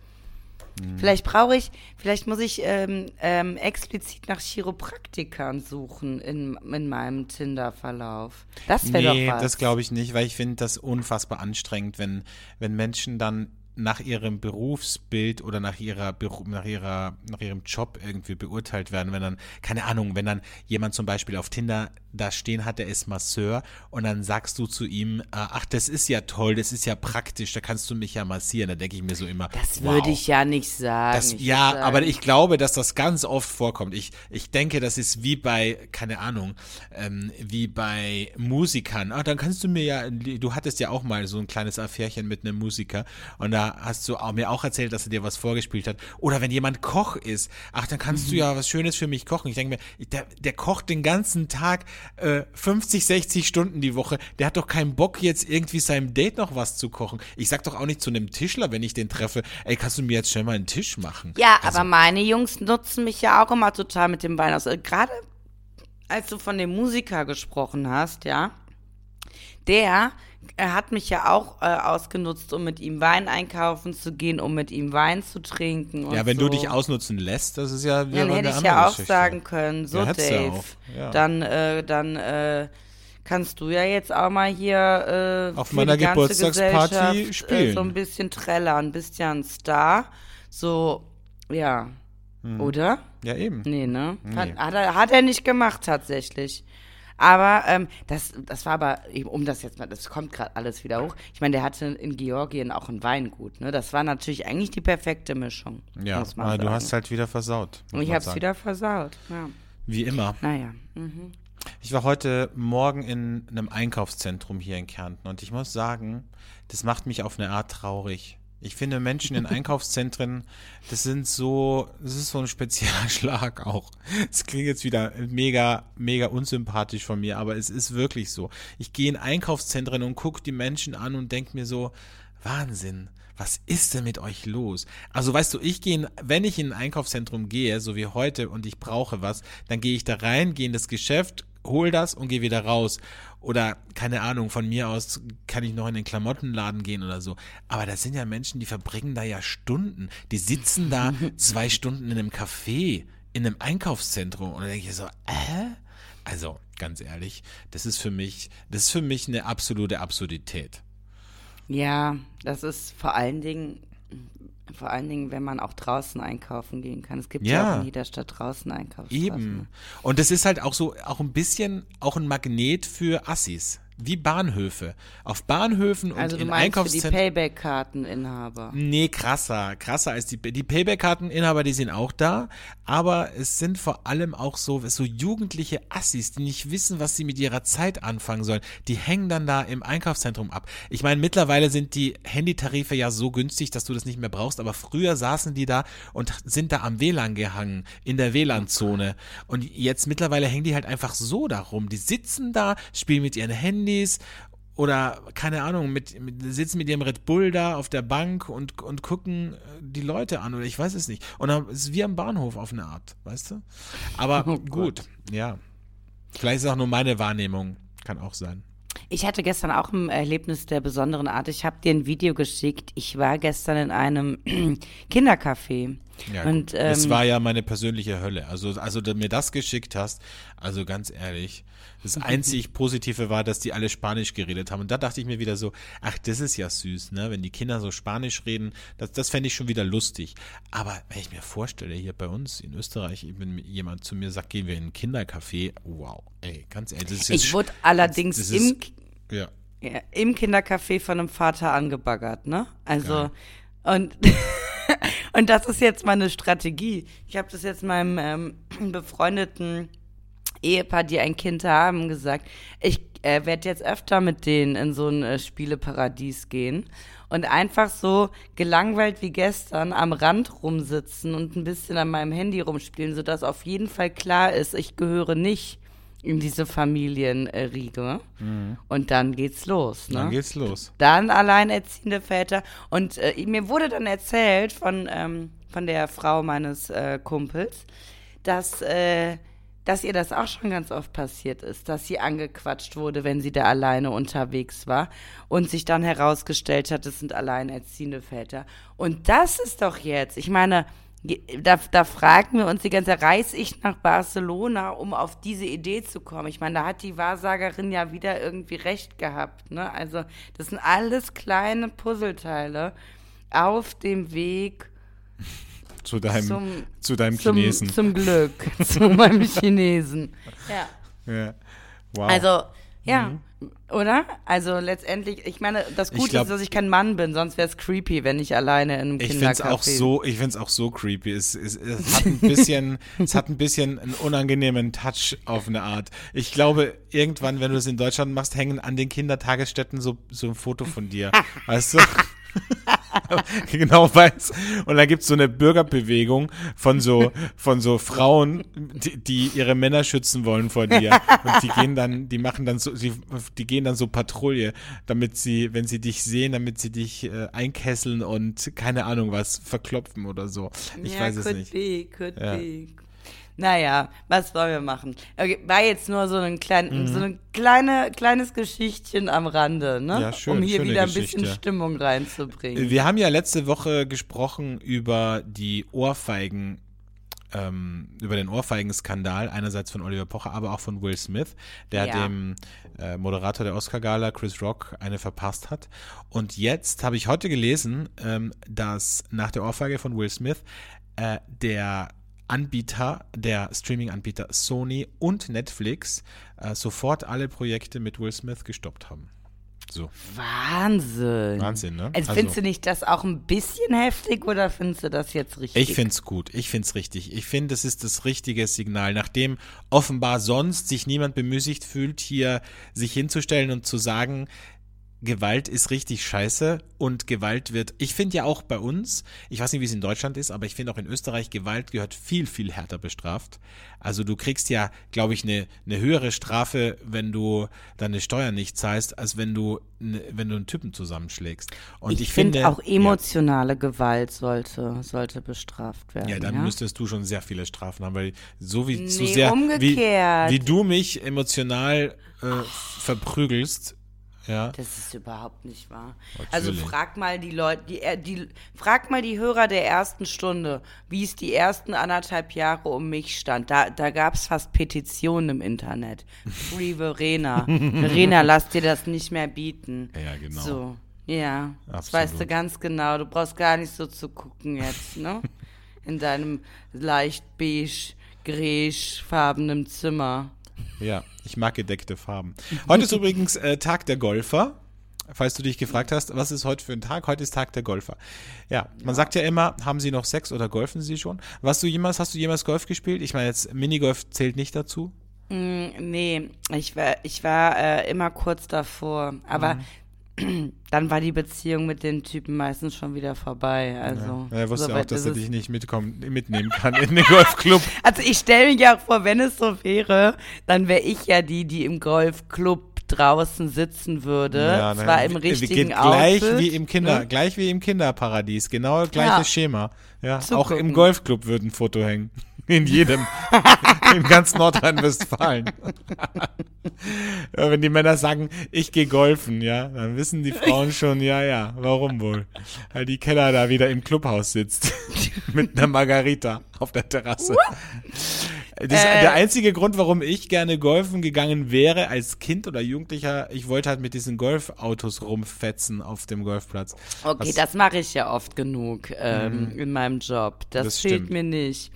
Vielleicht brauche ich, vielleicht muss ich ähm, ähm, explizit nach Chiropraktikern suchen in, in meinem Tinder-Verlauf. Das wäre Nee, doch was. das glaube ich nicht, weil ich finde das unfassbar anstrengend, wenn, wenn Menschen dann nach ihrem Berufsbild oder nach ihrer nach ihrer nach ihrem Job irgendwie beurteilt werden, wenn dann keine Ahnung, wenn dann jemand zum Beispiel auf Tinder da stehen hat, der ist Masseur und dann sagst du zu ihm, äh, ach das ist ja toll, das ist ja praktisch, da kannst du mich ja massieren, da denke ich mir so immer, Das wow. würde ich ja nicht sagen. Das, ja, würd aber sagen, ich glaube, dass das ganz oft vorkommt. Ich, ich denke, das ist wie bei, keine Ahnung, ähm, wie bei Musikern. Ah, dann kannst du mir ja, du hattest ja auch mal so ein kleines Affärchen mit einem Musiker und da hast du auch, mir auch erzählt, dass er dir was vorgespielt hat. Oder wenn jemand Koch ist, ach, dann kannst du ja was Schönes für mich kochen. Ich denke mir, der, der kocht den ganzen Tag äh, 50, 60 Stunden die Woche. Der hat doch keinen Bock, jetzt irgendwie seinem Date noch was zu kochen. Ich sag doch auch nicht zu einem Tischler, wenn ich den treffe, ey, kannst du mir jetzt schnell mal einen Tisch machen? Ja, Also- aber meine Jungs nutzen mich ja auch immer total mit dem Wein aus. Äh, Gerade als du von dem Musiker gesprochen hast, ja, der er hat mich ja auch äh, ausgenutzt, um mit ihm Wein einkaufen zu gehen, um mit ihm Wein zu trinken. Ja, wenn so. du dich ausnutzen lässt, das ist ja wieder Ja, dann hätte ich ja auch Geschichte. sagen können, so Ja, Dave, ja. dann, äh, dann äh, kannst du ja jetzt auch mal hier äh, Auf meiner Geburtstagsparty Äh, spielen. so ein bisschen trällern, bist ja ein Star. So, ja. Oder? Ja, eben. Nee, ne? Hat, Nee. hat, er, hat er nicht gemacht, tatsächlich. Aber ähm, das, das war aber, eben, um das jetzt mal, das kommt gerade alles wieder hoch. Ich meine, der hatte in Georgien auch ein Weingut, ne? Das war natürlich eigentlich die perfekte Mischung. Ja, muss man aber du hast halt wieder versaut. Und ich hab's wieder versaut. Ja. Wie immer. Naja. Mhm. Ich war heute Morgen in einem Einkaufszentrum hier in Kärnten und ich muss sagen, das macht mich auf eine Art traurig. Ich finde Menschen in Einkaufszentren, das sind so, das ist so ein Spezialschlag auch. Es klingt jetzt wieder mega, mega unsympathisch von mir, aber es ist wirklich so. Ich gehe in Einkaufszentren und gucke die Menschen an und denke mir so, Wahnsinn. Was ist denn mit euch los? Also weißt du, ich gehe, in- wenn ich in ein Einkaufszentrum gehe, so wie heute, und ich brauche was, dann gehe ich da rein, gehe in das Geschäft, hol das und gehe wieder raus. Oder keine Ahnung, von mir aus kann ich noch in den Klamottenladen gehen oder so. Aber das sind ja Menschen, die verbringen da ja Stunden. Die sitzen da zwei Stunden in einem Café, in einem Einkaufszentrum. Und da denke ich so, äh? Also, ganz ehrlich, das ist für mich, das ist für mich eine absolute Absurdität. Ja, das ist vor allen Dingen, vor allen Dingen, wenn man auch draußen einkaufen gehen kann. Es gibt ja, Ja. auch in jeder Stadt draußen Einkaufsstraßen. Eben. Und das ist halt auch so, auch ein bisschen auch ein Magnet für Assis. Wie Bahnhöfe. Auf Bahnhöfen und Also du in meinst für die Einkaufszentren. Payback-Karteninhaber. Nee, krasser, krasser als die, die Payback-Karteninhaber, die sind auch da, aber es sind vor allem auch so, so jugendliche Assis, die nicht wissen, was sie mit ihrer Zeit anfangen sollen. Die hängen dann da im Einkaufszentrum ab. Ich meine, mittlerweile sind die Handytarife ja so günstig, dass du das nicht mehr brauchst, aber früher saßen die da und sind da am WLAN gehangen, in der WLAN-Zone. Und jetzt mittlerweile hängen die halt einfach so darum. Die sitzen da, spielen mit ihren Handys oder keine Ahnung, mit, mit, sitzen mit ihrem Red Bull da auf der Bank und, und gucken äh, die Leute an oder ich weiß es nicht. Und dann ist es wie am Bahnhof auf eine Art, weißt du? Aber Oh gut, ja. Vielleicht ist es auch nur meine Wahrnehmung. Kann auch sein. Ich hatte gestern auch ein Erlebnis der besonderen Art. Ich habe dir ein Video geschickt. Ich war gestern in einem Kindercafé. Ja, Und, ähm, war ja meine persönliche Hölle. Also, also du mir das geschickt hast, also ganz ehrlich, das einzig Positive war, dass die alle Spanisch geredet haben. Und da dachte ich mir wieder so, ach, das ist ja süß, ne? Wenn die Kinder so Spanisch reden, das, das fände ich schon wieder lustig. Aber wenn ich mir vorstelle, hier bei uns in Österreich, wenn jemand zu mir sagt, gehen wir in ein Kindercafé, wow, ey, ganz ehrlich, das ist Ich wurde allerdings das im, ist- ja. ja, im Kindercafé von einem Vater angebaggert, ne? Also, Geil. und, und das ist jetzt meine Strategie. Ich habe das jetzt meinem ähm, befreundeten Ehepaar, die ein Kind haben, gesagt, ich äh, werde jetzt öfter mit denen in so ein äh, Spieleparadies gehen und einfach so gelangweilt wie gestern am Rand rumsitzen und ein bisschen an meinem Handy rumspielen, sodass auf jeden Fall klar ist, ich gehöre nicht in diese Familienriege. Und dann geht's los. Ne? Dann geht's los. dann alleinerziehende Väter. Und äh, mir wurde dann erzählt von, ähm, von der Frau meines äh, Kumpels, dass, äh, dass ihr das auch schon ganz oft passiert ist, dass sie angequatscht wurde, wenn sie da alleine unterwegs war und sich dann herausgestellt hat, es sind alleinerziehende Väter. Und das ist doch jetzt, ich meine, da, da fragen wir uns die ganze Zeit, reise ich nach Barcelona, um auf diese Idee zu kommen? Ich meine, da hat die Wahrsagerin ja wieder irgendwie recht gehabt. Ne? Also das sind alles kleine Puzzleteile auf dem Weg Zu deinem, Zum- zu deinem zum, Chinesen. zum Glück, zu meinem Chinesen. Ja. ja. Wow. Also, ja, oder? Also letztendlich, ich meine, das Gute glaub- ist, dass ich kein Mann bin, sonst wäre es creepy, wenn ich alleine in einem Ich finde es Kindercafé auch so, ich find's auch so creepy. Es, es, es hat ein bisschen, es hat ein bisschen einen unangenehmen Touch auf eine Art. Ich glaube, irgendwann, wenn du es in Deutschland machst, hängen an den Kindertagesstätten so, so ein Foto von dir. Weißt du? genau weiß. Und da gibt's so eine Bürgerbewegung von so, von so Frauen, die, die ihre Männer schützen wollen vor dir. Und die gehen dann, die machen dann so, die, die gehen dann so Patrouille, damit sie, wenn sie dich sehen, damit sie dich äh, einkesseln und keine Ahnung was, verklopfen oder so. Ich ja, weiß es could nicht. Be, could Ja. be. Naja, was wollen wir machen? Okay, war jetzt nur so ein, klein, Mhm. so ein kleine, kleines Geschichtchen am Rande, ne? Ja, schön, um hier wieder ein bisschen Geschichte. Stimmung reinzubringen. Wir haben ja letzte Woche gesprochen über die Ohrfeigen, ähm, über den Ohrfeigenskandal, einerseits von Oliver Pocher, aber auch von Will Smith, der Ja. dem äh, Moderator der Oscar-Gala, Chris Rock, eine verpasst hat. Und jetzt habe ich heute gelesen, ähm, dass nach der Ohrfeige von Will Smith äh, der Anbieter, der Streaming-Anbieter Sony und Netflix äh, sofort alle Projekte mit Will Smith gestoppt haben. So, Wahnsinn. Wahnsinn, ne? Also, Also- findest du nicht das auch ein bisschen heftig oder findest du das jetzt richtig? Ich find's gut. Ich find's richtig. Ich finde, das ist das richtige Signal. Nachdem offenbar sonst sich niemand bemüßigt fühlt, hier sich hinzustellen und zu sagen, Gewalt ist richtig scheiße und Gewalt wird, ich finde ja auch bei uns, ich weiß nicht, wie es in Deutschland ist, aber ich finde auch in Österreich, Gewalt gehört viel, viel härter bestraft. Also du kriegst ja, glaube ich, eine, eine höhere Strafe, wenn du deine Steuern nicht zahlst, als wenn du, ne, wenn du einen Typen zusammenschlägst. Und ich, ich finde finde auch emotionale Gewalt sollte, sollte bestraft werden. Ja, dann müsstest du schon sehr viele Strafen haben, weil so wie so Nee, sehr wie, umgekehrt. wie du mich emotional äh, verprügelst, ja. Das ist überhaupt nicht wahr. Natürlich. Also frag mal die Leute, die, äh, die, frag mal die Hörer der ersten Stunde, wie es die ersten anderthalb Jahre um mich stand. Da, da gab es fast Petitionen im Internet. Free Verena. Verena, lass dir das nicht mehr bieten. Ja, genau. So, ja. Das Absolut. weißt du ganz genau. Du brauchst gar nicht so zu gucken jetzt, ne? In deinem leicht beige, gräschfarbenen Zimmer. Ja, ich mag gedeckte Farben. Heute ist übrigens äh, Tag der Golfer. Falls du dich gefragt hast, was ist heute für ein Tag? Heute ist Tag der Golfer. Ja, man sagt ja immer, haben Sie noch Sex oder golfen Sie schon? Was du jemals, hast du jemals Golf gespielt? Ich meine, jetzt Minigolf zählt nicht dazu. Nee, ich war, ich war äh, immer kurz davor. Aber Mhm. dann war die Beziehung mit den Typen meistens schon wieder vorbei. Also, Er wusste so auch, dass er dich nicht mitkommen, mitnehmen kann in den Golfclub. Also ich stelle mir ja auch vor, wenn es so wäre, dann wäre ich ja die, die im Golfclub draußen sitzen würde. Ja, zwar ne, im geht richtigen gleich Outfit. wie im Kinder, ne? gleich wie im Kinderparadies, genau gleiches Ja. Schema. Ja, auch im. Golfclub würde ein Foto hängen. In jedem, in ganz Nordrhein-Westfalen. Ja, wenn die Männer sagen, ich gehe golfen, ja, dann wissen die Frauen schon, ja, ja, warum wohl? Weil die Keller da wieder im Clubhaus sitzt. Mit einer Margarita auf der Terrasse. Das Äh. der einzige Grund, warum ich gerne golfen gegangen wäre als Kind oder Jugendlicher. Ich wollte halt mit diesen Golfautos rumfetzen auf dem Golfplatz. Okay, Was- das mache ich ja oft genug ähm, in meinem Job. Das, Das fehlt stimmt. mir nicht.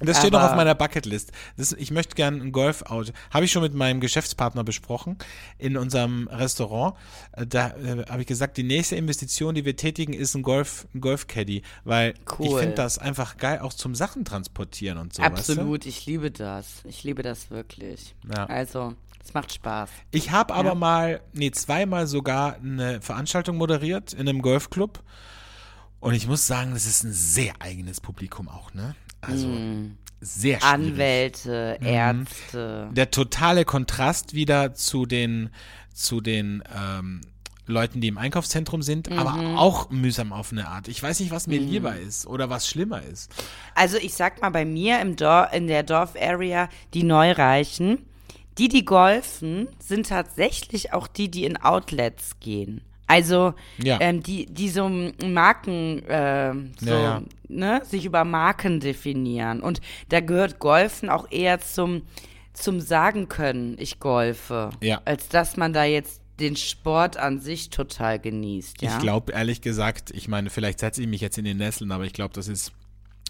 Das steht noch auf meiner Bucketlist. Das, ich möchte gerne ein Golfauto. Habe ich schon mit meinem Geschäftspartner besprochen in unserem Restaurant. Äh, Da äh, habe ich gesagt, die nächste Investition, die wir tätigen, ist ein Golf, ein Golfcaddy, weil ich Cool. finde das einfach geil, auch zum Sachen transportieren und so. Weißt Absolut, ich liebe das. Ich liebe das wirklich. Ja. Also, es macht Spaß. du? Ich habe aber Ja. mal, nee, zweimal sogar eine Veranstaltung moderiert in einem Golfclub. Und ich muss sagen, das ist ein sehr eigenes Publikum auch, ne? Also sehr schwierig. Anwälte, Mhm. Ärzte. der totale Kontrast wieder zu den, zu den ähm, Leuten, die im Einkaufszentrum sind, aber auch mühsam auf eine Art. Ich weiß nicht, was mir lieber ist oder was schlimmer ist. Also ich sag mal, bei mir im Dor in der Dorfarea, die Neureichen, die, die golfen, sind tatsächlich auch die, die in Outlets gehen. Also Ja. ähm, die, die so Marken, äh, so, Ja, ja. Ne, sich über Marken definieren. Und da gehört Golfen auch eher zum, zum Sagen können, ich golfe. Ja. Als dass man da jetzt den Sport an sich total genießt. Ja? Ich glaube, ehrlich gesagt, ich meine, vielleicht setze ich mich jetzt in den Nesseln, aber ich glaube, das ist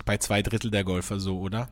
bei zwei Drittel der Golfer so, oder?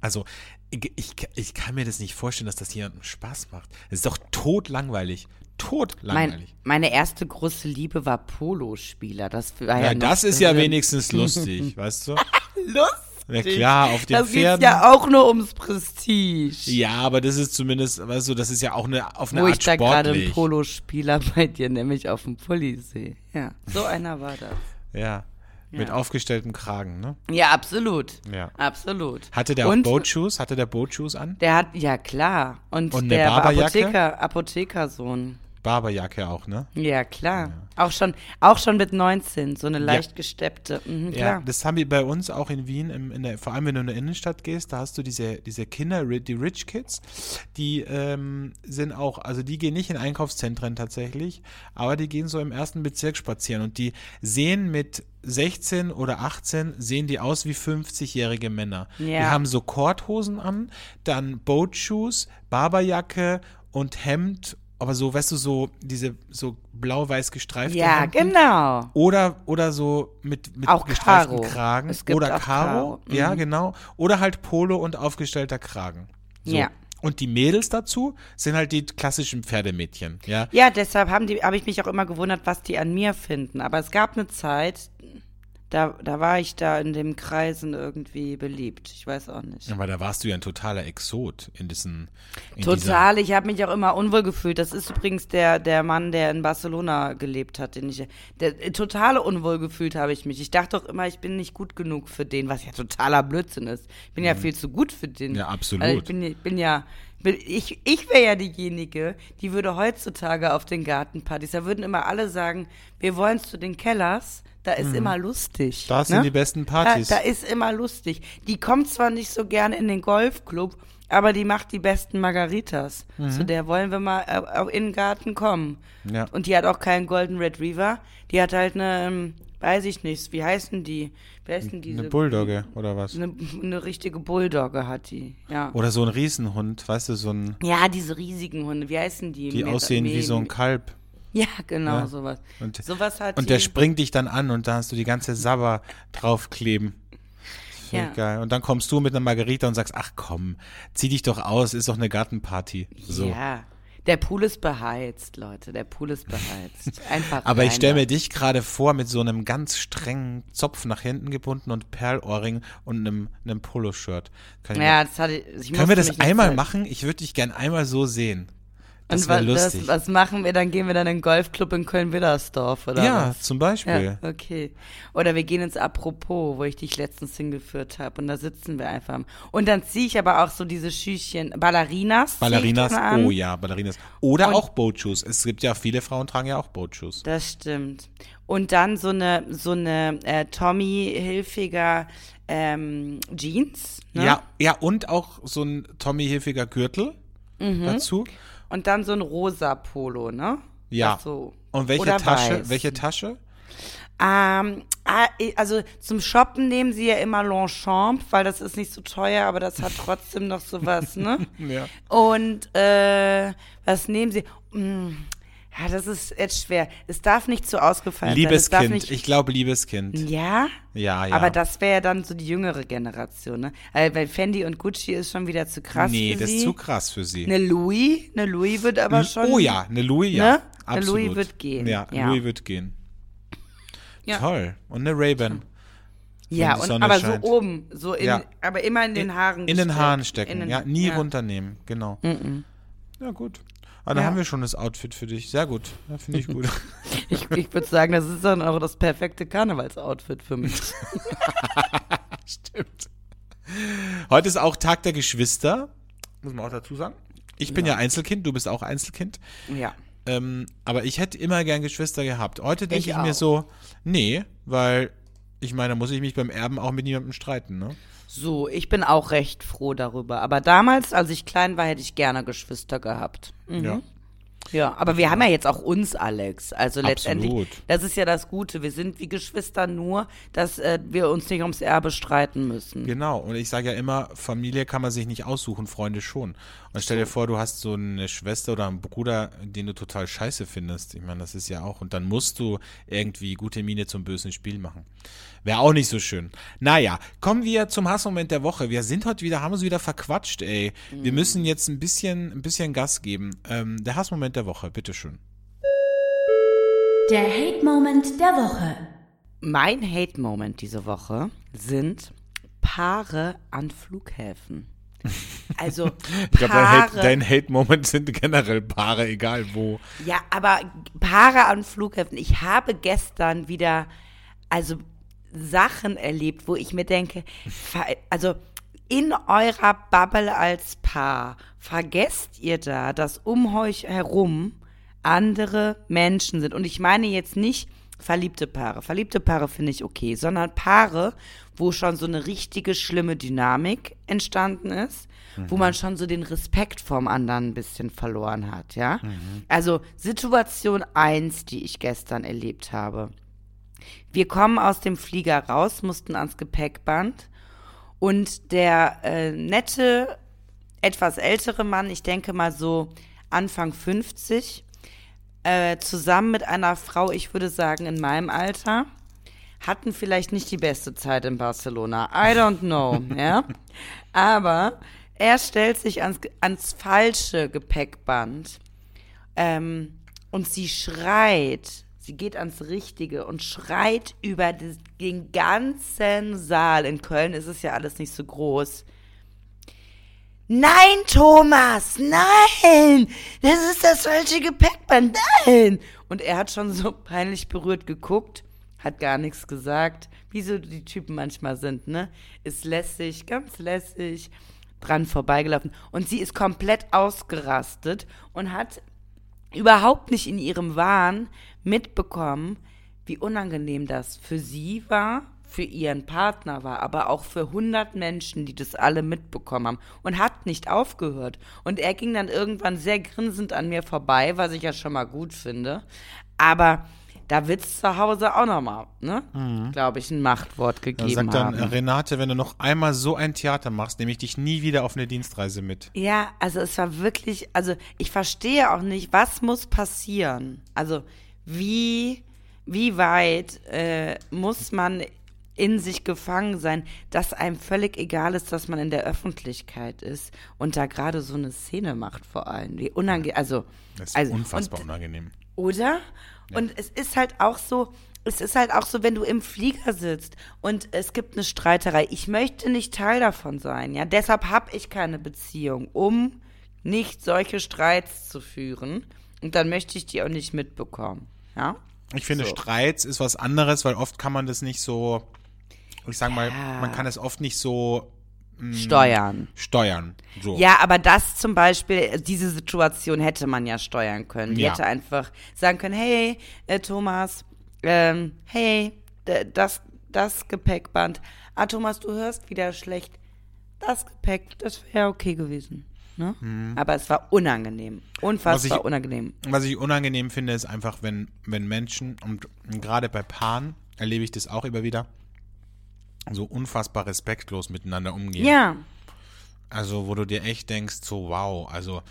Also, ich, ich, ich kann mir das nicht vorstellen, dass das jemandem Spaß macht. Es ist doch totlangweilig. Mein, Totlangweilig. meine erste große Liebe war Polospieler. Das war ja, ja, das ist ja wenigstens lustig, weißt du? lustig. Na klar, auf den Das geht Pferden. ja auch nur ums Prestige. Ja, aber das ist zumindest, weißt du, das ist ja auch eine, auf eine Wo Art ich da gerade einen. Polospieler bei dir nämlich auf dem Pulli sehe. Ja, so einer war das. Ja, mit Ja. aufgestelltem Kragen, ne? Ja, absolut. Ja. Absolut. Hatte der auch Boatshoes? Hatte der Boatshoes an? Der hat, ja klar. Und, Und der war? Apotheker, Apothekersohn. Barberjacke auch, ne? Ja, klar. Auch schon, auch schon mit 19, so eine leicht gesteppte. Mhm, Ja, das haben wir bei uns auch in Wien, im, in der, vor allem wenn du in der Innenstadt gehst, da hast du diese, diese Kinder, die Rich Kids, die ähm, sind auch, also die gehen nicht in Einkaufszentren tatsächlich, aber die gehen so im ersten Bezirk spazieren und die sehen mit 16 oder 18, sehen die aus wie 50-jährige Männer. Die Ja. haben so Korthosen an, dann Boatshoes, Barberjacke und Hemd, aber so, weißt du, so diese so blau-weiß gestreifte ja, Hemden. genau. Oder, oder so mit, mit Auch gestreiften Karo. Kragen. Oder Karo. Karo. Mhm. Ja, genau. Oder halt Polo und aufgestellter Kragen. So. Ja. Und die Mädels dazu sind halt die klassischen Pferdemädchen. Ja. Ja, deshalb habe ich mich auch immer gewundert, was die an mir finden. Aber es gab eine Zeit, da, da war ich da in den Kreisen irgendwie beliebt. Ich weiß auch nicht. Aber da warst du ja ein totaler Exot in diesen. In Total, ich habe mich auch immer unwohl gefühlt. Das ist übrigens der, der Mann, der in Barcelona gelebt hat, den ich. Der äh, totale unwohl gefühlt habe ich mich. Ich dachte doch immer, ich bin nicht gut genug für den, was ja totaler Blödsinn ist. Ich bin ja viel zu gut für den. Mhm. Ja, absolut. Also ich bin, ich bin ja. Ich, ich wäre ja diejenige, die würde heutzutage auf den Gartenpartys, da würden immer alle sagen, wir wollen zu den Kellers, da ist immer lustig. Mhm. Da sind ne? die besten Partys. Da, da ist immer lustig. Die kommt zwar nicht so gerne in den Golfclub, aber die macht die besten Margaritas. Zu der wollen wir mal äh, auch in den Garten kommen. Mhm. Ja. Und die hat auch keinen Golden Retriever. Die hat halt eine, ähm, weiß ich nicht, wie heißen die? Wie heißen diese? Eine Bulldogge oder was? Eine, eine richtige Bulldogge hat die, ja. Oder so ein Riesenhund, weißt du, so ein, Ja, diese riesigen Hunde, wie heißen die? die Mir- aussehen wie so ein Kalb. Ja, genau, Ja. sowas. Und, sowas hat und der springt dich dann an und da hast du die ganze Sabber draufkleben. Ja. geil. Und dann kommst du mit einer Margarita und sagst, ach komm, zieh dich doch aus, ist doch eine Gartenparty. So. Ja, der Pool ist beheizt, Leute. Der Pool ist beheizt. Einfach. Aber ich stelle mir dich gerade vor mit so einem ganz strengen Zopf nach hinten gebunden und Perlohrring und einem, einem Poloshirt. Mir- Ja, das hatte ich. ich Können wir das einmal machen? Ich würde dich gern einmal so sehen. Das Und wäre lustig. Das, was machen wir? Dann gehen wir dann in den Golfclub in Köln-Widdersdorf, oder ja, was? zum Beispiel. Ja, okay. Oder wir gehen ins Apropos, wo ich dich letztens hingeführt habe. Und da sitzen wir einfach. Und dann ziehe ich aber auch so diese Schüchchen, Ballerinas. Ballerinas, oh ja, Ballerinas. Oder Und- auch Boatshoes. Es gibt ja, viele Frauen tragen ja auch Boatshoes. Das stimmt. Und dann so eine, so eine äh, Tommy Hilfiger ähm, Jeans. Ne? Ja, ja, und auch so ein Tommy Hilfiger Gürtel. dazu. Und dann so ein rosa Polo, ne? Ja. So. Und welche Oder Tasche? weiß. Welche Tasche? Ähm, ah, also zum Shoppen nehmen sie ja immer Longchamp, weil das ist nicht so teuer, aber das hat trotzdem noch sowas, ne? Ja. Und äh, was nehmen sie? Mm, ja, das ist jetzt schwer. Es darf nicht zu ausgefallen sein. Es darf Liebeskind. nicht, Ich glaube Liebeskind. ja? Ja, ja. Aber das wäre ja dann so die jüngere Generation, ne? Weil, weil Fendi und Gucci ist schon wieder zu krass nee, für das sie. ist zu krass für sie. Eine Louis, eine Louis wird aber schon. oh ja, eine Louis, ja. Ne? Eine Absolut. Louis wird gehen, Ja, ja. Louis wird gehen. Ja. Toll. Und eine Ray-Ban. Ja, und aber scheint. so oben, so in, Ja. aber immer in den Haaren. In den gesteckt. Haaren stecken. In den- ja, nie ja. runternehmen. Genau. Ja, gut. Aber dann Ja. haben wir schon das Outfit für dich. Sehr gut. Ja, Finde ich gut. Ich, ich würde sagen, das ist dann auch das perfekte Karnevalsoutfit für mich. Stimmt. Heute ist auch Tag der Geschwister. Muss man auch dazu sagen. Ich bin ja, Einzelkind, du bist auch Einzelkind. ja. Ähm, aber ich hätte immer gern Geschwister gehabt. Heute denke Ich ich, mir so, nee, weil ich meine, da muss ich mich beim Erben auch mit niemandem streiten, ne? So, ich bin auch recht froh darüber. Aber damals, als ich klein war, hätte ich gerne Geschwister gehabt. Mhm. Ja. Ja, aber wir haben ja jetzt auch uns, Alex. Also letztendlich, Absolut. das ist ja das Gute. Wir sind wie Geschwister nur, dass äh, wir uns nicht ums Erbe streiten müssen. Genau, und ich sage ja immer, Familie kann man sich nicht aussuchen, Freunde schon. Und stell dir vor, du hast so eine Schwester oder einen Bruder, den du total scheiße findest. Ich meine, das ist ja auch. Und dann musst du irgendwie gute Miene zum bösen Spiel machen. Wäre auch nicht so schön. Naja, kommen wir zum Hassmoment der Woche. Wir sind heute wieder, haben uns wieder verquatscht, ey. Wir müssen jetzt ein bisschen, ein bisschen Gas geben. Ähm, der Hassmoment der Woche, bitteschön. Der Hate-Moment der Woche. Mein Hate-Moment diese Woche sind Paare an Flughäfen. Also Ich glaube, dein Paare. Hate- dein Hate-Moment sind generell Paare, egal wo. Ja, aber Paare an Flughäfen. Ich habe gestern wieder, also Sachen erlebt, wo ich mir denke, also in eurer Bubble als Paar, vergesst ihr da, dass um euch herum andere Menschen sind. Und ich meine jetzt nicht verliebte Paare. Verliebte Paare finde ich okay, sondern Paare, wo schon so eine richtige schlimme Dynamik entstanden ist, wo man schon so den Respekt vorm anderen ein bisschen verloren hat, ja? Also Situation eins, die ich gestern erlebt habe. Wir kommen aus dem Flieger raus, mussten ans Gepäckband und der äh, nette, etwas ältere Mann, ich denke mal so Anfang 50, äh, zusammen mit einer Frau, ich würde sagen in meinem Alter, hatten vielleicht nicht die beste Zeit in Barcelona. I don't know, ja. Aber er stellt sich ans, ans falsche Gepäckband ähm, und sie schreit, sie geht ans Richtige und schreit über den ganzen Saal. In Köln ist es ja alles nicht so groß. Nein, Thomas, nein! Das ist das falsche Gepäckband, nein! Und er hat schon so peinlich berührt geguckt, hat gar nichts gesagt, wie so die Typen manchmal sind, ne? Ist lässig, ganz lässig, dran vorbeigelaufen. Und sie ist komplett ausgerastet und hat überhaupt nicht in ihrem Wahn mitbekommen, wie unangenehm das für sie war, für ihren Partner war, aber auch für 100 Menschen, die das alle mitbekommen haben und hat nicht aufgehört. Und er ging dann irgendwann sehr grinsend an mir vorbei, was ich ja schon mal gut finde. Aber da wird's zu Hause auch nochmal, ne? Glaube ich, ein Machtwort Da gegeben sagt dann, haben. Renate, wenn du noch einmal so ein Theater machst, nehme ich dich nie wieder auf eine Dienstreise mit. Ja, also es war wirklich, also ich verstehe auch nicht, was muss passieren? Also wie, wie weit äh, muss man in sich gefangen sein, dass einem völlig egal ist, dass man in der Öffentlichkeit ist und da gerade so eine Szene macht vor allem. Wie unangenehm, also, Das ist also unfassbar und, unangenehm. oder? Und es ist halt auch so, es ist halt auch so, wenn du im Flieger sitzt und es gibt eine Streiterei. Ich möchte nicht Teil davon sein, ja. Deshalb habe ich keine Beziehung, um nicht solche Streits zu führen. Und dann möchte ich die auch nicht mitbekommen, ja. Ich finde, So. Streits ist was anderes, weil oft kann man das nicht so, ich sag mal, Ja. man kann es oft nicht so Steuern. steuern. So. Ja, aber das zum Beispiel, diese Situation hätte man ja steuern können. Die Ja. hätte einfach sagen können, hey, äh, Thomas, ähm, hey, das, das Gepäckband. Ah, Thomas, du hörst wieder schlecht. Das Gepäck, das wäre okay gewesen. Ne? Aber es war unangenehm. Unfassbar ich- unangenehm. Was ich unangenehm finde, ist einfach, wenn, wenn Menschen, und gerade bei Paaren erlebe ich das auch immer wieder, so unfassbar respektlos miteinander umgehen. Ja, Also, wo du dir echt denkst, so wow, also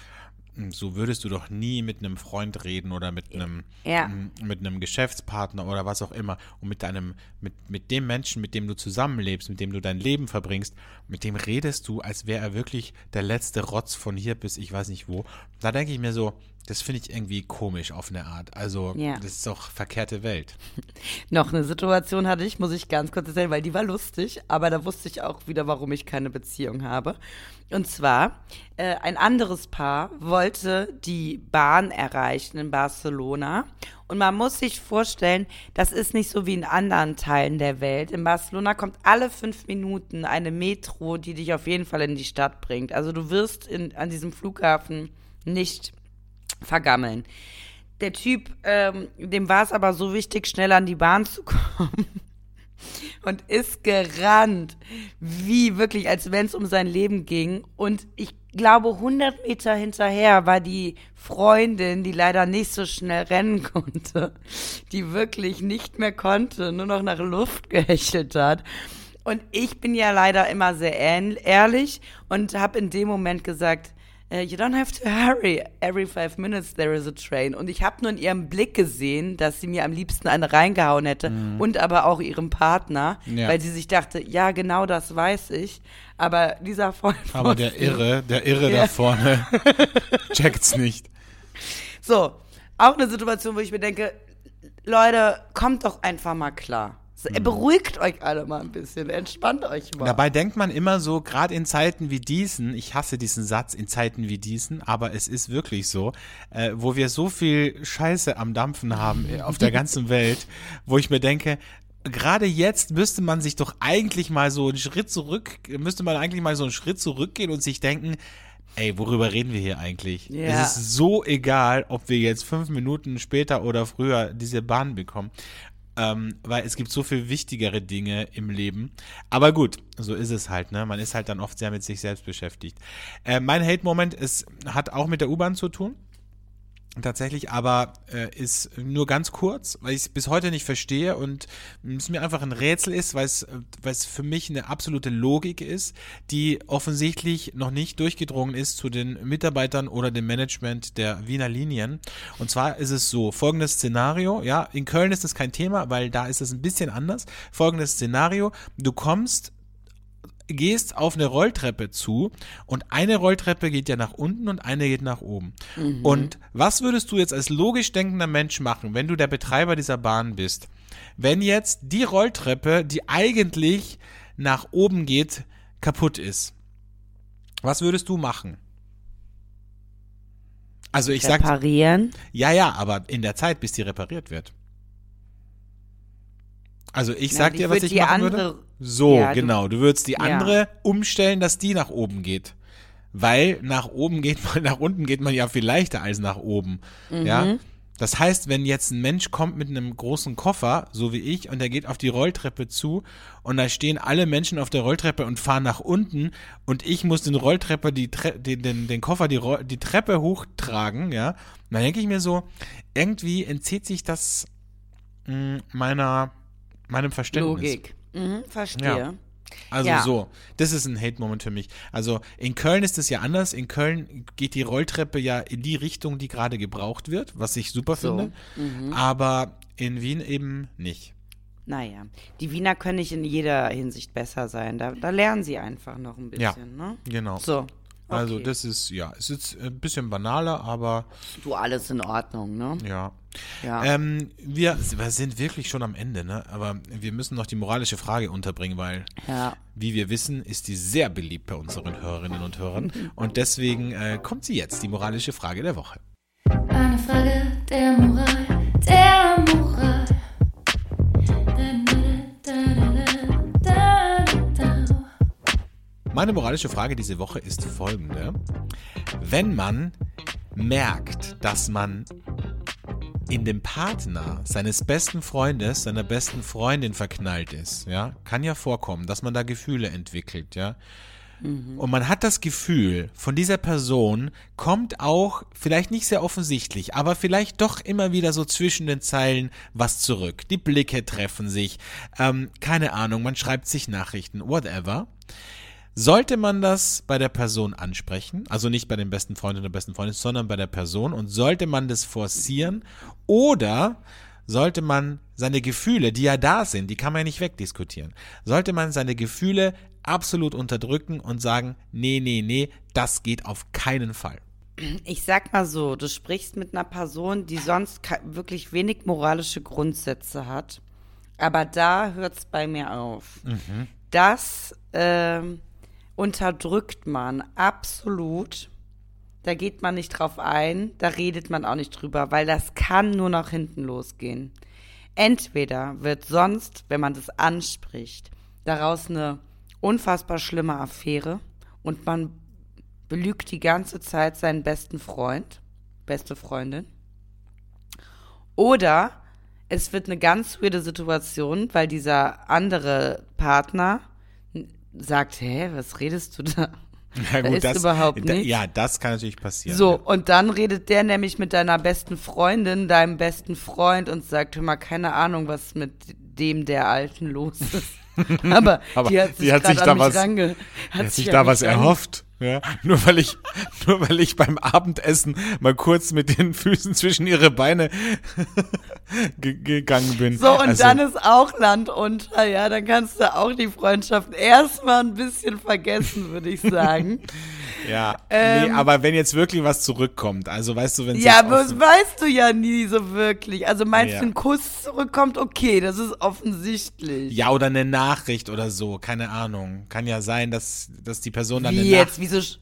so würdest du doch nie mit einem Freund reden oder mit einem Ja. m, mit einem Geschäftspartner oder was auch immer und mit deinem mit mit dem Menschen, mit dem du zusammenlebst, mit dem du dein Leben verbringst, mit dem redest du, als wäre er wirklich der letzte Rotz von hier bis ich weiß nicht wo. Da denke ich mir so, das finde ich irgendwie komisch auf eine Art. Also, Ja. das ist doch verkehrte Welt. noch eine Situation hatte ich, muss ich ganz kurz erzählen, weil die war lustig, aber da wusste ich auch wieder, warum ich keine Beziehung habe. Und zwar, äh, ein anderes Paar wollte die Bahn erreichen in Barcelona. Und man muss sich vorstellen, das ist nicht so wie in anderen Teilen der Welt. In Barcelona kommt alle fünf Minuten eine Metro, die dich auf jeden Fall in die Stadt bringt. Also du wirst in, an diesem Flughafen nicht vergammeln. Der Typ, ähm, dem war es aber so wichtig, schnell an die Bahn zu kommen. Und ist gerannt, wie wirklich, als wenn es um sein Leben ging. Und ich glaube, 100 Meter hinterher war die Freundin, die leider nicht so schnell rennen konnte, die wirklich nicht mehr konnte, nur noch nach Luft gehechelt hat. Und ich bin ja leider immer sehr ehrlich und habe in dem Moment gesagt, You don't have to hurry. Every five minutes there is a train. Und ich habe nur in ihrem Blick gesehen, dass sie mir am liebsten eine reingehauen hätte und aber auch ihrem Partner, Ja. weil sie sich dachte, ja, genau das weiß ich. Aber dieser Freund Aber der Irre, der Irre Ja. da vorne checkt's nicht. So, auch eine Situation, wo ich mir denke, Leute, kommt doch einfach mal klar. So, Beruhigt euch alle mal ein bisschen, entspannt euch mal. Dabei denkt man immer so, gerade in Zeiten wie diesen, ich hasse diesen Satz, in Zeiten wie diesen, aber es ist wirklich so, äh, wo wir so viel Scheiße am Dampfen haben äh, auf der ganzen Welt, wo ich mir denke, gerade jetzt müsste man sich doch eigentlich mal so einen Schritt zurück, müsste man eigentlich mal so einen Schritt zurückgehen und sich denken, ey, worüber reden wir hier eigentlich? Ja. Es ist so egal, ob wir jetzt fünf Minuten später oder früher diese Bahn bekommen. Ähm, weil es gibt so viel wichtigere Dinge im Leben. Aber gut, so ist es halt, ne? Man ist halt dann oft sehr mit sich selbst beschäftigt. Äh, mein Hate-Moment ist, hat auch mit der U-Bahn zu tun. Tatsächlich, aber äh, ist nur ganz kurz, weil ich es bis heute nicht verstehe und es mir einfach ein Rätsel ist, weil es, äh, für mich eine absolute Logik ist, die offensichtlich noch nicht durchgedrungen ist zu den Mitarbeitern oder dem Management der Wiener Linien. Und zwar ist es so, folgendes Szenario, ja, in Köln ist das kein Thema, weil da ist es ein bisschen anders. Folgendes Szenario, du kommst gehst auf eine Rolltreppe zu und eine Rolltreppe geht ja nach unten und eine geht nach oben. Und was würdest du jetzt als logisch denkender Mensch machen, wenn du der Betreiber dieser Bahn bist? Wenn jetzt die Rolltreppe, die eigentlich nach oben geht, kaputt ist. Was würdest du machen? Also ich sag, Reparieren. ja, ja, aber in der Zeit, bis die repariert wird. Also ich Na, sag ich dir, was würd ich machen würde. So, Ja, genau. Du würdest die Ja. andere umstellen, dass die nach oben geht. Weil nach oben geht man, nach unten geht man ja viel leichter als nach oben. Mhm. Ja. Das heißt, wenn jetzt ein Mensch kommt mit einem großen Koffer, so wie ich, und der geht auf die Rolltreppe zu und da stehen alle Menschen auf der Rolltreppe und fahren nach unten und ich muss den Rolltreppe, die Tre den, den, den Koffer, die, Roll die Treppe hochtragen, ja, dann denke ich mir so, irgendwie entzieht sich das mh, meiner, meinem Verständnis. Logik. Mhm, verstehe. Ja. Also Ja. so, das ist ein Hate-Moment für mich. Also in Köln ist es ja anders. In Köln geht die Rolltreppe ja in die Richtung, die gerade gebraucht wird, was ich super So. finde. Mhm. Aber in Wien eben nicht. Naja, die Wiener können nicht in jeder Hinsicht besser sein. Da, da lernen sie einfach noch ein bisschen, Ja. ne? Genau. So. Also okay. das ist, ja, es ist ein bisschen banaler, aber Du, alles in Ordnung, ne? ja. Ja. Ähm, wir, wir sind wirklich schon am Ende, ne? Aber wir müssen noch die moralische Frage unterbringen, weil ja. Wie wir wissen, ist die sehr beliebt bei unseren Hörerinnen und Hörern. Und deswegen äh, kommt sie jetzt, die moralische Frage der Woche. Eine Frage der Moral, der Moral. Meine moralische Frage diese Woche ist folgende. Wenn man merkt, dass man in dem Partner seines besten Freundes, seiner besten Freundin verknallt ist, ja, kann ja vorkommen, dass man da Gefühle entwickelt, ja. und man hat das Gefühl, von dieser Person kommt auch, vielleicht nicht sehr offensichtlich, aber vielleicht doch immer wieder so zwischen den Zeilen was zurück. Die Blicke treffen sich, ähm, keine Ahnung, man schreibt sich Nachrichten, whatever. Sollte man das bei der Person ansprechen, also nicht bei dem besten Freund oder besten Freundin, sondern bei der Person und sollte man das forcieren oder sollte man seine Gefühle, die ja da sind, die kann man ja nicht wegdiskutieren, sollte man seine Gefühle absolut unterdrücken und sagen, nee, nee, nee, das geht auf keinen Fall. Ich sag mal so, du sprichst mit einer Person, die sonst wirklich wenig moralische Grundsätze hat. Aber da hört's bei mir auf. Das ähm, unterdrückt man absolut. Da geht man nicht drauf ein, da redet man auch nicht drüber, weil das kann nur nach hinten losgehen. Entweder wird sonst, wenn man das anspricht, daraus eine unfassbar schlimme Affäre und man belügt die ganze Zeit seinen besten Freund, beste Freundin. Oder es wird eine ganz weirde Situation, weil dieser andere Partner sagt, hä, was redest du da? Ja, Da ist überhaupt da, nichts. Ja, das kann natürlich passieren. So, und dann redet der nämlich mit deiner besten Freundin, deinem besten Freund und sagt, hör mal, keine Ahnung, was mit dem der Alten los ist. Aber, Aber die hat sich, die hat sich da was- range, Er hat sich an da was erhofft. Ja, nur weil ich, nur weil ich beim Abendessen mal kurz mit den Füßen zwischen ihre Beine ge gegangen bin. So, und Also, dann ist auch Land unter, ja, dann kannst du auch die Freundschaft erstmal ein bisschen vergessen, würde ich sagen. ja, ähm, nee, aber wenn jetzt wirklich was zurückkommt, also weißt du, wenn ja, aber das weißt du ja nie so wirklich. Also meinst Ja. du, ein Kuss zurückkommt, okay, das ist offensichtlich. ja oder eine Nachricht oder so, keine Ahnung, kann ja sein, dass dass die Person dann Wie eine jetzt, Nachricht wieso, sch-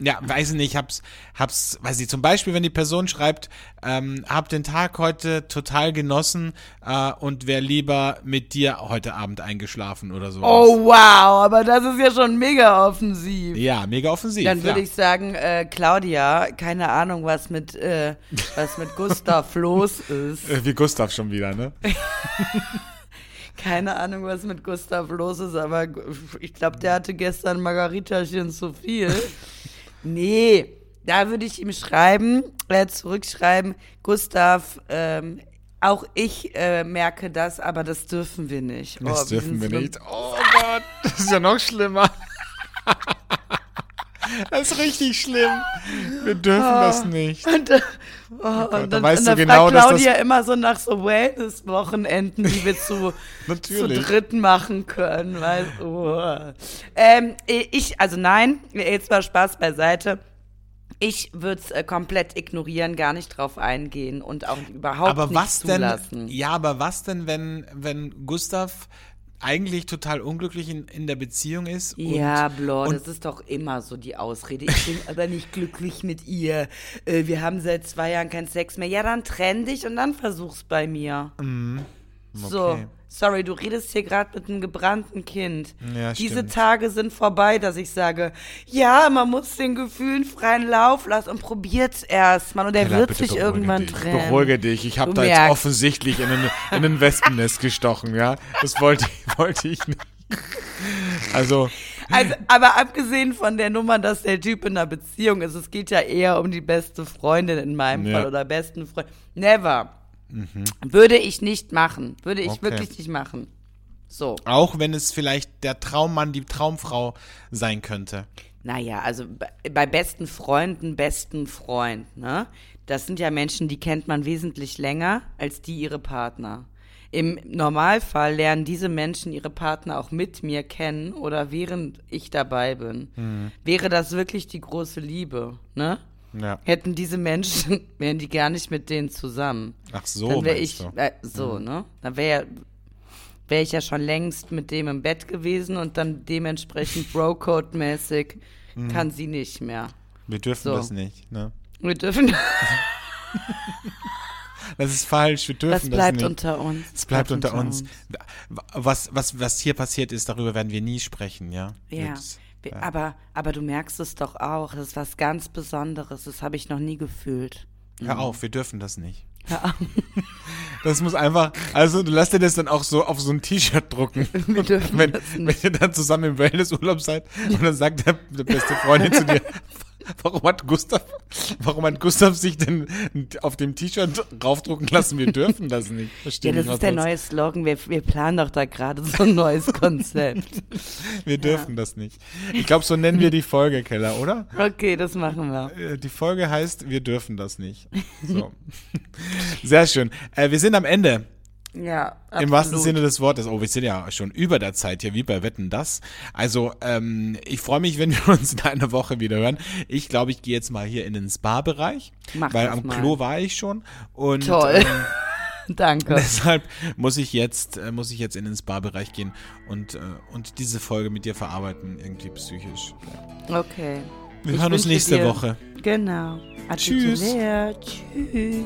Ja, weiß ich nicht, hab's, hab's, weiß ich, zum Beispiel, wenn die Person schreibt, ähm, hab den Tag heute total genossen äh, und wäre lieber mit dir heute Abend eingeschlafen oder so. oh wow, aber das ist ja schon mega offensiv. Ja, mega offensiv. Dann würde ja. ich sagen, äh, Claudia, keine Ahnung, was mit, äh, was mit Gustav los ist. Äh, Wie Gustav schon wieder, ne? Keine Ahnung, was mit Gustav los ist, aber ich glaube, der hatte gestern Margaritachen zu viel. nee, da würde ich ihm schreiben, äh, zurückschreiben, Gustav, ähm, auch ich äh, merke das, aber das dürfen wir nicht. Das Oh, dürfen wir nicht. Oh Gott, das ist ja noch schlimmer. Das ist richtig schlimm. Wir dürfen das nicht. Und, äh, oh, Gott, und da dann, weißt und du dann genau, fragt dass das- Claudia immer so nach so Wellness-Wochenenden, die wir zu, zu dritt machen können. Weißt, oh. ähm, ich, also nein, jetzt mal Spaß beiseite. Ich würde es äh, komplett ignorieren, gar nicht drauf eingehen und auch überhaupt Aber nicht was denn? zulassen. Ja, aber was denn, wenn, wenn Gustav eigentlich total unglücklich in, in der Beziehung ist? Und, Ja, Blo, und- das ist doch immer so die Ausrede. Ich bin aber nicht glücklich mit ihr. Äh, wir haben seit zwei Jahren keinen Sex mehr. Ja, dann trenn dich und dann versuch's bei mir. So, okay. sorry, du redest hier gerade mit einem gebrannten Kind. Ja, Diese stimmt. Tage sind vorbei, dass ich sage, ja, man muss den Gefühlen freien Lauf lassen und probiert's erst mal. Und er wird sich irgendwann dich. trennen. Beruhige dich. Ich habe da jetzt merkst. offensichtlich in ein, in ein Wespennest gestochen, ja. Das wollte, ich- wollte ich nicht. Also, Also, aber abgesehen von der Nummer, dass der Typ in einer Beziehung ist, es geht ja eher um die beste Freundin in meinem Ja. Fall oder besten Freund. Never. Würde ich nicht machen. Würde ich Okay. wirklich nicht machen. So. auch wenn es vielleicht der Traummann, die Traumfrau sein könnte. Naja, also bei- bei besten Freunden, besten Freund, ne? Das sind ja Menschen, die kennt man wesentlich länger als die ihre Partner. Im Normalfall lernen diese Menschen ihre Partner auch mit mir kennen oder während ich dabei bin. Mhm. Wäre das wirklich die große Liebe, ne? Ja. Hätten diese Menschen, wären die gar nicht mit denen zusammen. Ach so, Dann wäre ich? Mhm. äh, so, ne? Dann wäre wäre ich ja schon längst mit dem im Bett gewesen und dann dementsprechend Bro-Code-mäßig Mhm. kann sie nicht mehr. Wir dürfen So. das nicht, ne? Wir dürfen, Das ist falsch, wir dürfen das das, bleibt nicht. unter uns. Es bleibt unter uns. Was, was, was hier passiert ist, darüber werden wir nie sprechen, ja? Ja. Mit- ja. Aber, aber du merkst es doch auch, das ist was ganz Besonderes, das habe ich noch nie gefühlt. Hör auf, wir dürfen das nicht. Ja. Das muss einfach, also du lässt dir das dann auch so auf so ein T-Shirt drucken. Wir dürfen wenn, das wenn nicht. ihr dann zusammen im Wellnessurlaub seid und dann sagt der, der beste Freundin zu dir, warum hat Gustav, warum hat Gustav sich denn auf dem T-Shirt raufdrucken lassen? Wir dürfen das nicht. Verstehe Ja, das ist der neue Slogan. Wir, wir planen doch da gerade so ein neues Konzept. Wir dürfen das nicht. Ich glaube, so nennen wir die Folge, Keller, oder? Okay, das machen wir. Äh, Die Folge heißt, wir dürfen das nicht. So. Sehr schön. Äh, wir sind am Ende. Ja, absolut. Im wahrsten Sinne des Wortes. Oh, wir sind ja schon über der Zeit hier, wie bei Wetten das. Also, ähm, ich freue mich, wenn wir uns in einer Woche wieder hören. Ich glaube, ich gehe jetzt mal hier in den Spa-Bereich, Mach weil am mal. Klo war ich schon. Und Toll. Ähm, Danke. deshalb muss ich jetzt, äh, muss ich jetzt in den Spa-Bereich gehen und, äh, und diese Folge mit dir verarbeiten, irgendwie psychisch. Okay. Wir Ich hören uns nächste dir- Woche. Genau. Tschüss. Tschüss.